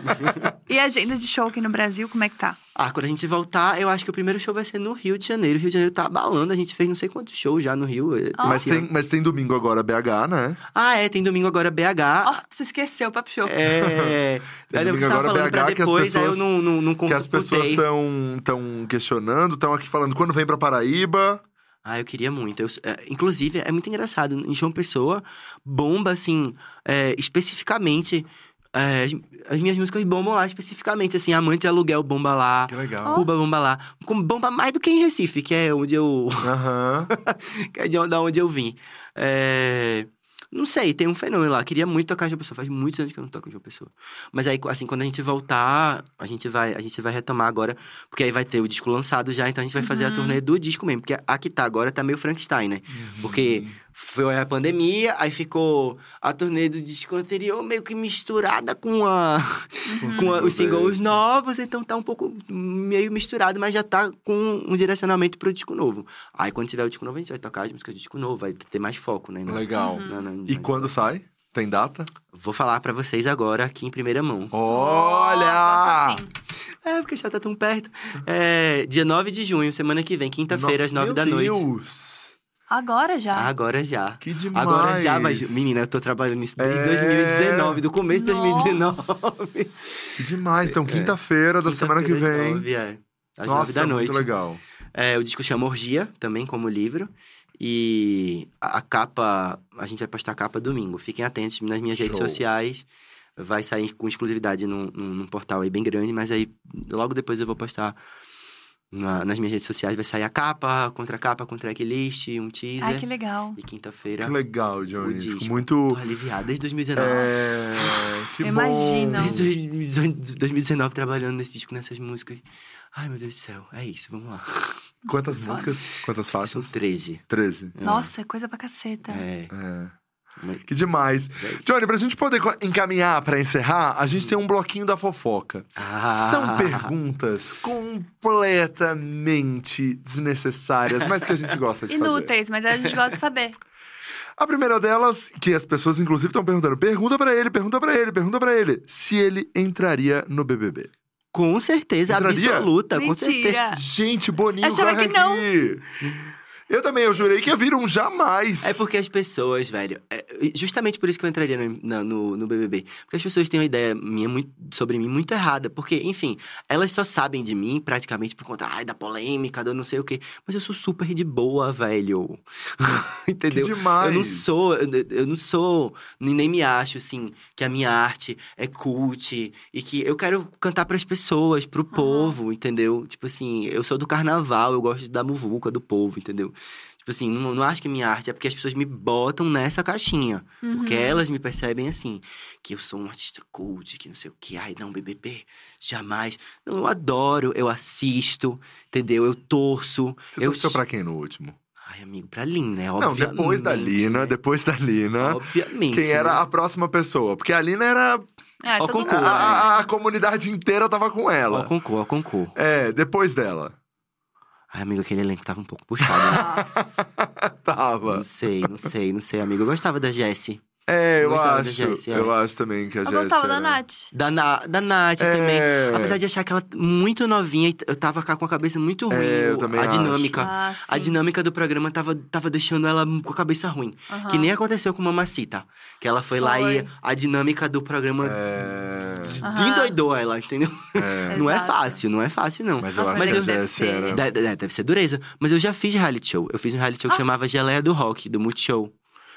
E a agenda de show aqui no Brasil, como é que tá? Ah, quando a gente voltar, eu acho que o primeiro show vai ser no Rio de Janeiro. O Rio de Janeiro tá abalando. A gente fez não sei quantos shows já no Rio. eh, Mas, tem, mas tem domingo agora, BH, né? Ah, é, tem domingo agora BH. Ó, você esqueceu o papo show. É. Tem Aí domingo você tava agora falando pra BH que as depois, aí eu pessoas- não, não, não Que as pessoas estão tão questionando, estão aqui falando quando vem pra Paraíba. Ah, eu queria muito. Eu- é, inclusive, é muito engraçado. Em João Pessoa, bomba, assim, é, especificamente. É, as, as minhas músicas bombam lá especificamente. Assim, Amante de Aluguel bomba lá. Que legal. Cuba bomba lá. Com- Bomba mais do que em Recife, que é onde eu. Aham. que é de onde, da onde eu vim. É, Não sei, tem um fenômeno lá. Queria muito tocar João Pessoa. Faz muitos anos que eu não toco João Pessoa. Mas aí, assim, quando a gente voltar, a gente vai, a gente vai retomar agora. Porque aí vai ter o disco lançado já, então a gente vai fazer a turnê do disco mesmo. Porque a que tá agora tá meio Frankenstein, né? Porque foi a pandemia, aí ficou a turnê do disco anterior meio que misturada com a com a- os singles desse. novos, então tá um pouco meio misturado, mas já tá com um direcionamento pro disco novo. Aí quando tiver o disco novo, a gente vai tocar as músicas do disco novo, vai ter mais foco, né? Legal. Na- na- E na- quando sai? Tem data? Vou falar pra vocês agora aqui em primeira mão. Olha! É, porque já tá tão perto. É, dia 9 de junho, semana que vem, quinta-feira, às 9 Meu da noite. Deus! Agora já. Agora já. Que demais! Agora já, mas, menina, eu tô trabalhando nisso desde É. 2019, do começo de 2019. Que demais! Então, quinta-feira da semana que Quinta-feira, às vem. nove, é. Às Nossa, nove da noite. muito legal. É, o disco chama Orgia, também como livro. E a, capa, a gente vai postar a capa domingo. Fiquem atentos nas minhas redes Show. sociais. Vai sair com exclusividade num, num, num portal aí bem grande, mas aí logo depois eu vou postar Na- nas minhas redes sociais vai sair a capa, contra capa, com tracklist, um teaser. Ai, que legal. E quinta-feira, Que legal, o Johnny. disco. Fico muito. Tô aliviado desde 2019. É, que Imagina. bom. Desde 2019 trabalhando nesse disco, nessas músicas. Ai, meu Deus do céu. É isso, vamos lá. Quantas músicas? Quantas São faixas? 13. 13. Nossa, é coisa pra caceta. É. É. Que demais. É. Johnny, pra gente poder encaminhar pra encerrar, a gente tem um bloquinho da fofoca. Ah. São perguntas completamente desnecessárias, mas que a gente gosta de fazer. Inúteis, mas a gente gosta de saber. A primeira delas, que as pessoas inclusive estão perguntando, pergunta pra ele, pergunta pra ele, pergunta pra ele, se ele entraria no BBB. Com certeza, Entraria? absoluta. Com certeza. Mentira. Gente, Boninho, Achava que não. aqui. Eu também, eu jurei que ia vir um jamais. É porque as pessoas, velho. é justamente por isso que eu entraria no, no, no BBB. Porque as pessoas têm uma ideia minha muito, sobre mim muito errada. Porque, enfim, elas só sabem de mim praticamente por conta ai, da polêmica, do não sei o quê. Mas eu sou super de boa, velho. Entendeu? Que demais. Eu não sou, eu, eu não sou, nem nem me acho, assim, que a minha arte é cult e que eu quero cantar pras pessoas, pro povo, entendeu? Tipo assim, eu sou do carnaval, eu gosto da muvuca do povo, entendeu? Tipo assim, não, não acho que minha arte é porque as pessoas me botam nessa caixinha. Porque elas me percebem assim, que eu sou um artista cult, que não sei o que, ai não, BBB, jamais. Não, eu adoro, eu assisto, entendeu? Eu torço. Você eu torceu pra quem no último? Ai, amigo, pra Lina, né? Não, depois da Lina, né? depois da Lina. Obviamente. Quem era né? a próxima pessoa? Porque a Lina era. É, todo concurso. A, a- a comunidade inteira tava com Ó, ela. concor, ó, concor. É, depois dela. Ai, amigo, aquele elenco tava um pouco puxado. né? Nossa. Tava. não sei, não sei, não sei, amigo. Eu gostava da Jessie. É, eu da acho. Jessie, é. Eu acho também que a Eu Jessie gostava da era- Nath. Da, Na, da Nath É. também. Apesar de achar que ela muito novinha, e eu tava com a cabeça muito ruim. É, eu também a acho. dinâmica. Ah, A dinâmica do programa tava, tava deixando ela com a cabeça ruim. Que nem aconteceu com Mamacita. Que ela foi, lá e Foi. a dinâmica do programa É. Endoidou ela, entendeu? é. Não é Exato. fácil, não é fácil, não. Mas eu Nossa, acho mas que a eu- deve ser. era. De- de- deve ser dureza. Mas eu já fiz reality show. Eu fiz um reality show que chamava Geleia do Rock, do Multishow.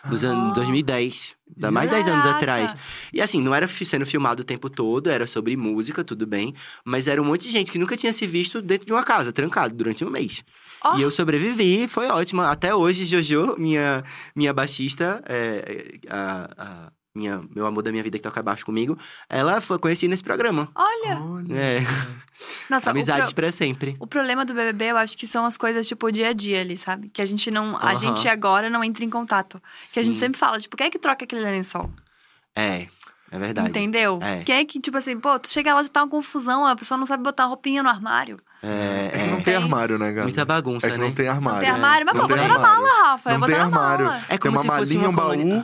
Nos anos 2010. Dá mais de 10 anos atrás. E assim, não era sendo filmado o tempo todo, era sobre música, tudo bem. Mas era um monte de gente que nunca tinha se visto dentro de uma casa, trancado, durante um mês. Ó. E eu sobrevivi, foi ótimo. Até hoje, Jojo, minha, minha baixista, é, é, a, a minha, meu amor da minha vida que toca baixo comigo, ela foi conhecida nesse programa. Olha. Olha. É, Nossa, amizades pro- pra sempre. o problema do BBB, eu acho que são as coisas, tipo, o dia a dia ali, sabe? Que a gente não... A gente agora não entra em contato. Que a gente sempre fala, tipo, quem é que troca aquele lençol? É, é verdade. Entendeu? É. Quem é que, tipo assim, pô, tu chega lá já tá uma confusão, a pessoa não sabe botar roupinha no armário. É, É que é. não tem Tem. armário, né, cara? Muita bagunça, É que né? não tem armário. Não tem armário, mas Não pô, tem botou na armário. mala, Rafa. Não eu botar tem na armário. mala. É Tem como uma se fosse malinha, uma um baú.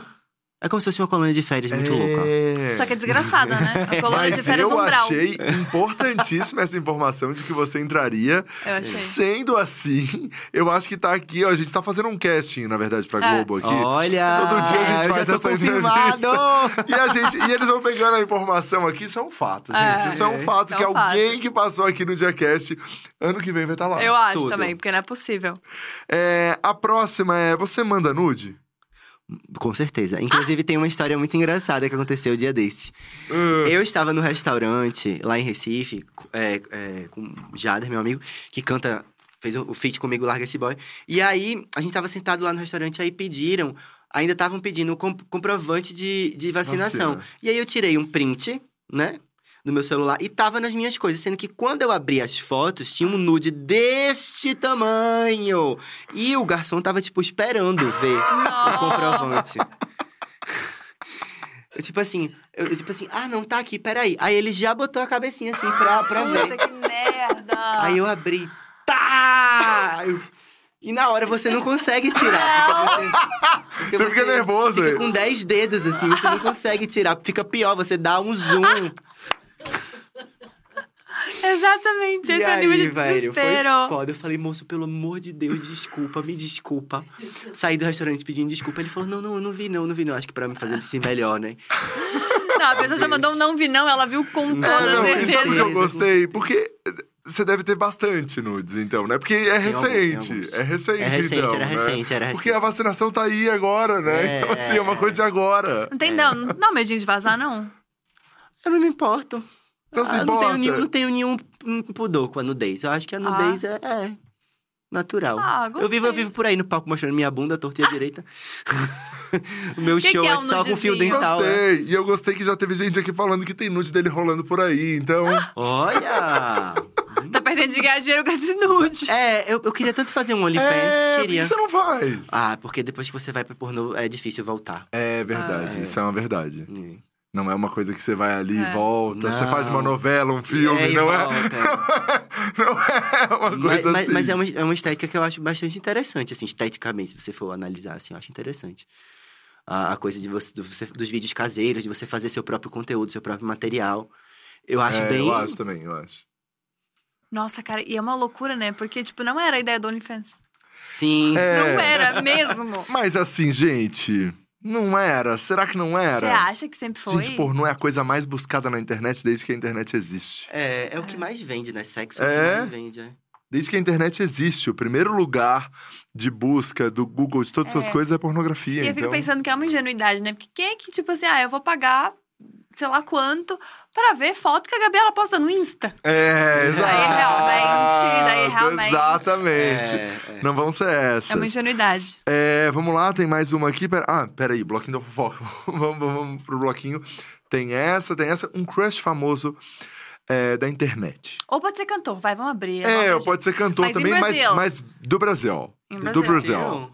É como se fosse uma colônia de férias muito louca. É. Só que é desgraçada, né? A colônia de Mas férias eu no Brau. achei importantíssima essa informação de que você entraria. Eu achei. Sendo assim, eu acho que tá aqui, ó. A gente tá fazendo um casting, na verdade, pra É. Globo aqui. Olha! Todo dia a gente faz essa confirmado! E, a gente, e eles vão pegando a informação aqui, isso é um fato, gente. É. isso é um fato, Isso é que um alguém fato. que passou aqui no Diacast, ano que vem vai estar lá. Eu acho tudo. também, porque não é possível. É, a próxima é, você manda nude? Com certeza. Inclusive, tem uma história muito engraçada que aconteceu o dia desse. Uh, Eu estava no restaurante, lá em Recife, é, é, com o Jader, meu amigo, que canta, fez o o feat comigo, Larga Esse Boy. E aí, a gente tava sentado lá no restaurante, aí pediram, ainda estavam pedindo o comp- comprovante de, de vacinação. Vacina. E aí, eu tirei um print, né? Do meu celular e tava nas minhas coisas, sendo que quando eu abri as fotos, tinha um nude deste tamanho. E o garçom tava, tipo, esperando ver o comprovante. Eu, tipo assim, eu, eu, tipo assim, ah, não, tá aqui, peraí. Aí ele já botou a cabecinha assim pra, pra ver. Puta, que merda! Aí eu abri, tá! Eu- E na hora você não consegue tirar. Porque você, porque Você fica nervoso, Fica com 10 dedos, assim, você não consegue tirar. Fica pior, você dá um zoom. Exatamente, esse e é o aí, nível de velho, foi desespero. foda. Eu falei, moço, pelo amor de Deus, desculpa, me desculpa. Saí do restaurante pedindo desculpa. Ele falou, não, não, eu não vi não, não vi não. Acho que pra me fazer me sentir melhor, né? Não, a pessoa já mandou um não vi não, ela viu com toda Ah, não, e certeza. sabe o que eu certeza. gostei? Porque você deve ter bastante nudes, então, né? Porque é Tem alguns, tem recente. alguns. É recente, É recente, então, era né? recente, era Porque recente. a vacinação tá aí agora, né? É, então, assim, é uma é. coisa de agora. Não tem, não, não dá medinho de vazar, não. Eu não me importo. Não se Ah, não, importa. tenho nenhum, não tenho nenhum hum, pudor com a nudez. Eu acho que a nudez é, é natural. Ah, eu vivo, eu vivo por aí no palco mostrando minha bunda, torta e a direita. o meu Que show que é é, um só com fio dental. né? Gostei. E eu gostei que já teve gente aqui falando que tem nude dele rolando por aí. Então, Olha! Tá perdendo de ganhar dinheiro com esse nude. é, eu, eu queria tanto fazer um OnlyFans. é, por queria. que você não faz? Ah, porque depois que você vai pro pornô, é difícil voltar. É verdade, Ah, é. isso é uma verdade. Não é uma coisa que você vai ali e É. volta, você Não. faz uma novela, um filme, É, não, é? volta. não é uma Mas, coisa mas- assim. mas é, uma, é uma estética que eu acho bastante interessante, assim, esteticamente, se você for analisar, assim, eu acho interessante. A, a coisa de você, do- você- dos vídeos caseiros, de você fazer seu próprio conteúdo, seu próprio material. Eu acho É, bem. Eu acho também, eu acho. Nossa, cara, e é uma loucura, né? Porque, tipo, não era a ideia do OnlyFans. Sim. É. Não era mesmo. Mas assim, gente, não era. Será que não Você era? acha que sempre foi? Gente, pornô é a coisa mais buscada na internet desde que a internet existe. É, é o que mais vende, né? Sexo é, o É? que mais vende, é. Desde que a internet existe, o primeiro lugar de busca do Google de todas essas É. coisas é pornografia. E eu então... fico pensando que é uma ingenuidade, né? Porque quem é que, tipo assim, ah, eu vou pagar sei lá quanto pra ver foto que a Gabriela posta no Insta. É, exato. Daí realmente, daí realmente. Exatamente. É, é. Não vão ser essas. É uma ingenuidade. É, vamos lá, tem mais uma aqui. Pera... Ah, peraí, bloquinho da fofoca. vamos, vamos pro bloquinho. Tem essa, tem essa. Um crush famoso é, da internet. Ou pode ser cantor, vai, vamos abrir. É, vamos pode ser cantor Mas também, mas, Brasil? mas do Brasil. Em Do Brasil.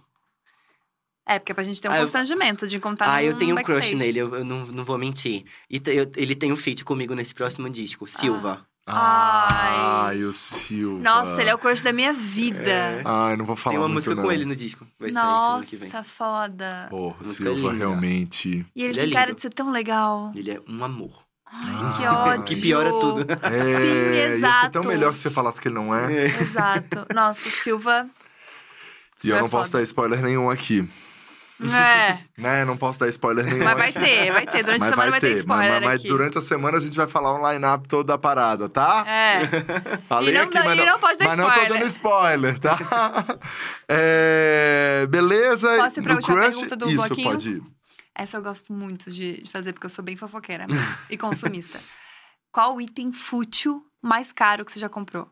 É, porque pra gente ter um Ah, eu- constrangimento de contar Ah, eu tenho um backstage. crush nele, eu, eu não, não vou mentir. E te- eu- ele tem um feat comigo nesse próximo disco, Silva. Ai. Ai, o Silva. Nossa, ele é o crush da minha vida. É. Ai, não vou falar tem uma muito, música não. com ele no disco. Vai sair ano que vem. Nossa, foda. Porra, Música Silva, linda. realmente. E ele, Ele tem é cara de ser tão legal. Ele é um amor. Ai, que ódio. Que piora tudo. É, Sim, Ia ser exato. tão melhor que você falasse que ele não é. Exato. Nossa, o Silva. E eu Silva não é posso foda. dar spoiler nenhum aqui. É, Né? Não posso dar spoiler nenhum mas vai ter, vai ter. Durante a Mas semana vai, ter mas- spoiler mas, mas aqui. durante a semana a gente vai falar um line-up todo da parada, tá? É. Falei E não aqui, dá- mas e não pode dar mas não tô spoiler. dando spoiler, tá? É, beleza. Posso ir pra última crush? pergunta do Isso, bloquinho? pode ir. Essa eu gosto muito de de fazer, porque eu sou bem fofoqueira e consumista. Qual o item fútil mais caro que você já comprou?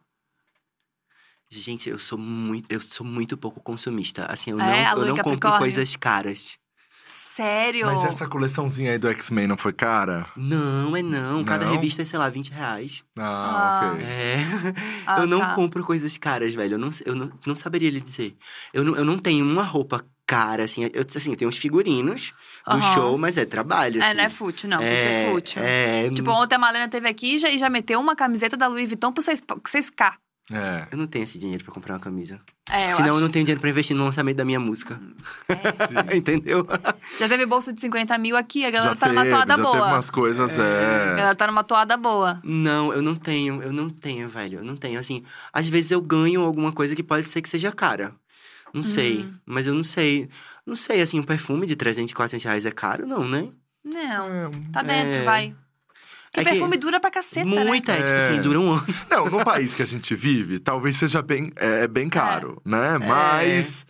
Gente, eu sou muito, eu sou muito pouco consumista. Assim, eu É, a não, eu Lua não compro coisas caras. Sério? Mas essa coleçãozinha aí do X-Men não foi cara? Não, é não. Cada Não? revista é, sei lá, 20 reais. Ah, Ah. ok. É. Ah, eu não tá. compro coisas caras, velho. Eu não, eu não, não saberia lhe dizer. Eu não, eu não tenho uma roupa cara, assim. Eu, assim, eu tenho uns figurinos do show, mas é trabalho, É, assim. não é fútil, não. Tem que ser fútil. É, Tipo, ontem a Malena teve aqui e já, e já meteu uma camiseta da Louis Vuitton por 6, 6K. É. Eu não tenho esse dinheiro pra comprar uma camisa. É, eu Senão acho. eu não tenho dinheiro pra investir no lançamento da minha música. É. Entendeu? Já teve bolsa de 50 mil aqui, a galera Já tá teve, numa toada já boa. teve umas coisas, A é. galera tá numa toada boa. Não, eu não tenho, eu não tenho, velho. Eu não tenho. Assim, às vezes eu ganho alguma coisa que pode ser que seja cara. Não sei, Hum. mas eu não sei. Não sei, assim, um perfume de 300, 400 reais é caro, não, né? Não, tá dentro, É. vai. Que É que- perfume dura pra caceta, né? Muita, é, tipo É. assim, dura um ano. Não, no país que a gente vive, talvez seja bem, é, bem caro, É. né? Mas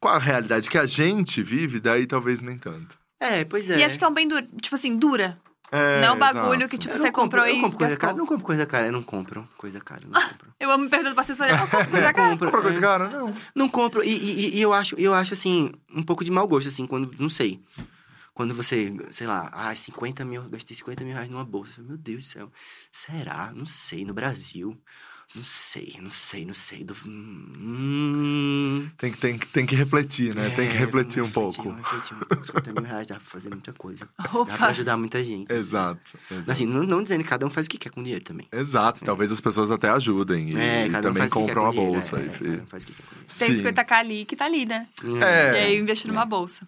com a realidade que a gente vive, daí talvez nem tanto. É, pois é. E acho que é um bem duro. Tipo assim, dura. É, não é um bagulho exato. que, tipo, Eu você não compro- comprou eu e compro coisa gastou. cara, eu não compro coisa cara, eu não compro coisa cara, eu não compro. Eu amo me perguntar pra assessoria, eu compro coisa Eu cara. compro, Compra coisa é. cara? Não. Não compro. E, e- e eu acho, eu acho assim, um pouco de mau gosto, assim, quando. Não sei. Quando você, sei lá, ah, 50 mil, gastei 50 mil reais numa bolsa. Meu Deus do céu. Será? Não sei, no Brasil. Não sei, não sei, não sei. Do... Hum... Tem que, tem, que- tem que refletir, né? tem que É, refletir um pouco. refletir, vamos refletir. Com 50 mil reais dá pra fazer muita coisa. Dá pra Opa. ajudar muita gente. Exato. exato. Assim, não, não dizendo que cada um faz o que quer com dinheiro também. Exato, talvez as pessoas até ajudem e, É, e cada um também faz o que quer compram com a dinheiro, bolsa. é, e- é, faz o que quer com dinheiro. Tem Sim. 50k ali que tá ali, né? É. E aí investir numa bolsa.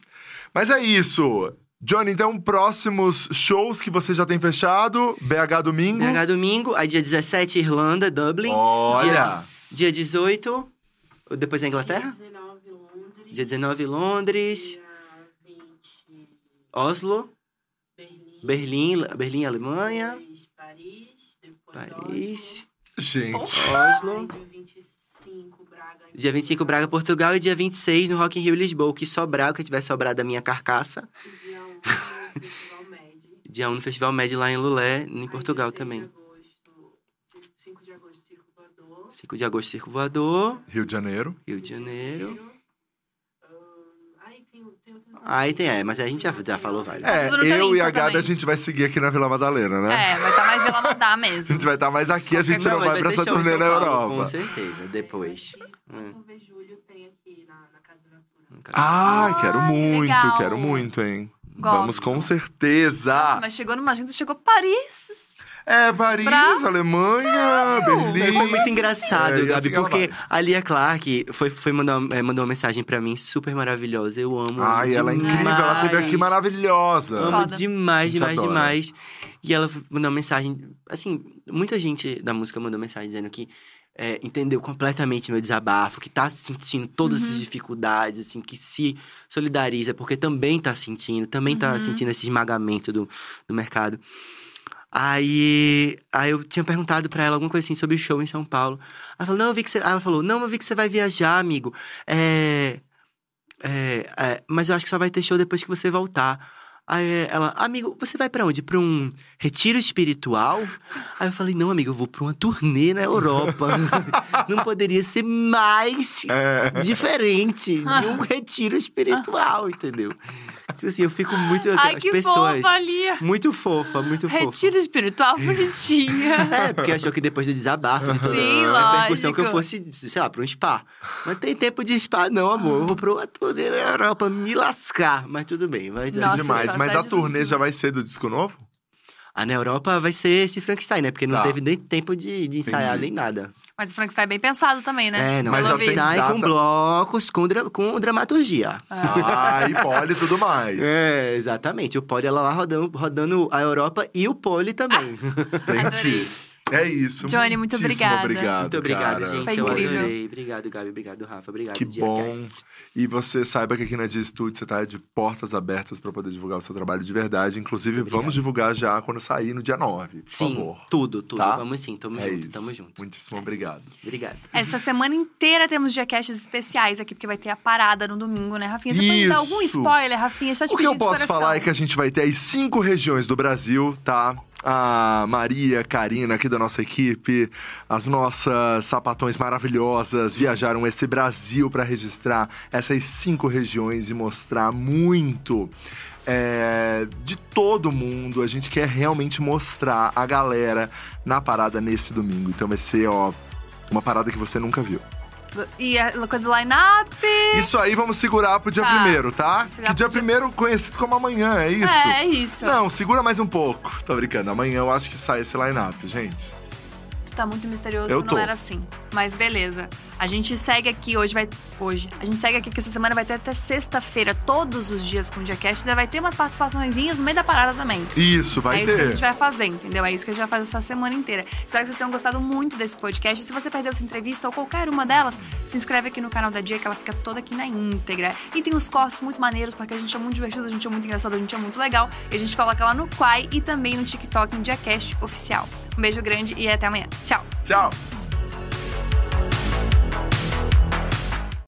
Mas é isso. Johnny, então, próximos shows que você já tem fechado, BH domingo. BH domingo, aí dia 17, Irlanda, Dublin. Olha! Dia, dia 18, depois a Inglaterra. 19 Londres. Dia 19, Londres. Dia 20 Oslo, Berlim. Berlim, Berlim, Alemanha. Depois Paris. Depois Paris, Gente. Oslo. Oslo. Aí, dia 25 Braga. Dia 25, Braga, Portugal. E dia 26, no Rock in Rio, Lisboa. O que sobrar, o que tiver sobrado da minha carcaça. Dia 1 no Festival Med. Dia 1 no Festival Med lá em Lulé, em Aí, Portugal dia 6 também. de agosto, 5 de agosto, Circo Voador, Rio de Janeiro. Rio de Janeiro. Aí tem, é, mas a gente já, já falou vários. É, tudo no teu eu e a Gabi também. a gente vai seguir aqui na Vila Madalena, né? É, vai estar mais Vila Madá A mesmo. gente vai estar mais aqui, a gente não mas vai pra essa turnê na Paulo, Com Europa. certeza, depois. Hum. Vamos ver julho, tem aqui na, na Casa da Natura. Ah, quero muito, legal. quero muito, hein? Gosto. Vamos com certeza. Mas chegou numa agenda, chegou Paris. É, Paris, Bravo. Alemanha, Berlim. Foi muito engraçado, É, Gabi, assim porque a Lia Clark foi, foi mandar, é, mandou uma mensagem pra mim super maravilhosa. Eu amo. Ai, ela é incrível, ela esteve aqui maravilhosa. Amo Foda. demais, demais, adora. demais. E ela mandou uma mensagem. Assim, muita gente da música mandou mensagem dizendo que é, entendeu completamente meu desabafo, que tá sentindo todas Uhum. essas dificuldades, assim, que se solidariza, porque também tá sentindo, também tá Uhum. sentindo esse esmagamento do, do mercado. Aí, aí eu tinha perguntado pra ela alguma coisa assim sobre o show em São Paulo. Ela falou, não, eu vi que você. Ela falou, não, eu vi que você vai viajar, amigo. É, é, é, mas eu acho que só vai ter show depois que você voltar. Aí ela, amigo, você vai pra onde? Pra um retiro espiritual? Aí eu falei, não, amigo, eu vou pra uma turnê na Europa. não poderia ser mais É. diferente de um retiro espiritual, entendeu? Tipo assim, eu fico muito. Ai, as que pessoas. fofa, Lia. Muito fofa, muito fofa. Retiro espiritual bonitinha. É, porque achou que depois do desabafo, de toda Sim, a repercussão, que eu fosse, sei lá, pra um spa. Mas tem tempo de spa, não, amor. Eu vou pra uma turnê na Europa me lascar. Mas tudo bem, vai dar. Nossa, Demais. Mas a cidade turnê já vai ser do disco novo? Ah, na Europa vai ser esse Frankenstein, né? Porque não Tá. teve nem tempo de, de ensaiar Entendi. nem nada. Mas o Frankenstein é bem pensado também, né? É, não, Mas Frankenstein data- com blocos, com, dra com dramaturgia. Ah, e pole e tudo mais. É, exatamente. O Poli ela lá rodando, rodando a Europa e o Poli também. Entendi. É isso. Johnny, muito obrigada. obrigado. Muito obrigado, cara. gente. Foi eu incrível. adorei. Obrigado, Gabi. Obrigado, Rafa. Obrigado, Que bom. E você saiba que aqui na Dia Studio você tá de portas abertas para poder divulgar o seu trabalho de verdade. Inclusive, vamos divulgar já quando sair no dia 9, por Sim, favor. tudo, tudo. Tá? Vamos sim, tamo é junto, isso. tamo junto. Muitíssimo obrigado. Obrigado. Essa semana inteira temos diacasts especiais aqui, porque vai ter a parada no domingo, né, Rafinha? Você pode dar algum Isso. spoiler, Rafinha? A gente tá te O que eu posso falar é que a gente vai ter as cinco regiões do Brasil, tá? A Maria, Karina, aqui da nossa equipe, as nossas sapatões maravilhosas viajaram esse Brasil para registrar essas cinco regiões e mostrar muito é, de todo mundo. A gente quer realmente mostrar a galera na parada nesse domingo. Então vai ser, ó, uma parada que você nunca viu. E a coisa do line-up. Isso aí vamos segurar pro dia Tá. primeiro, tá? Que dia- primeiro conhecido como amanhã, é isso? É, é isso. Não, segura mais um pouco. Tô brincando. Amanhã eu acho que sai esse line-up, gente. Tá muito misterioso, Eu tu tô. não era assim. Mas beleza. A gente segue aqui, hoje vai. Hoje. A gente segue aqui que essa semana vai ter até sexta-feira, todos os dias com o Diacast. Ainda vai ter umas participaçõezinhas no meio da parada também. Isso, vai é isso que a ter. gente vai fazer, entendeu? É isso que a gente vai fazer essa semana inteira. Espero que vocês tenham gostado muito desse podcast. Se você perdeu essa entrevista ou qualquer uma delas, se inscreve aqui no canal da Dia, que ela fica toda aqui na íntegra. E tem os cortes muito maneiros, porque a gente é muito divertido, a gente é muito engraçado, a gente é muito legal. E a gente coloca lá no Quai e também no TikTok, no Diacast Oficial. Um beijo grande e até amanhã. Tchau! Tchau.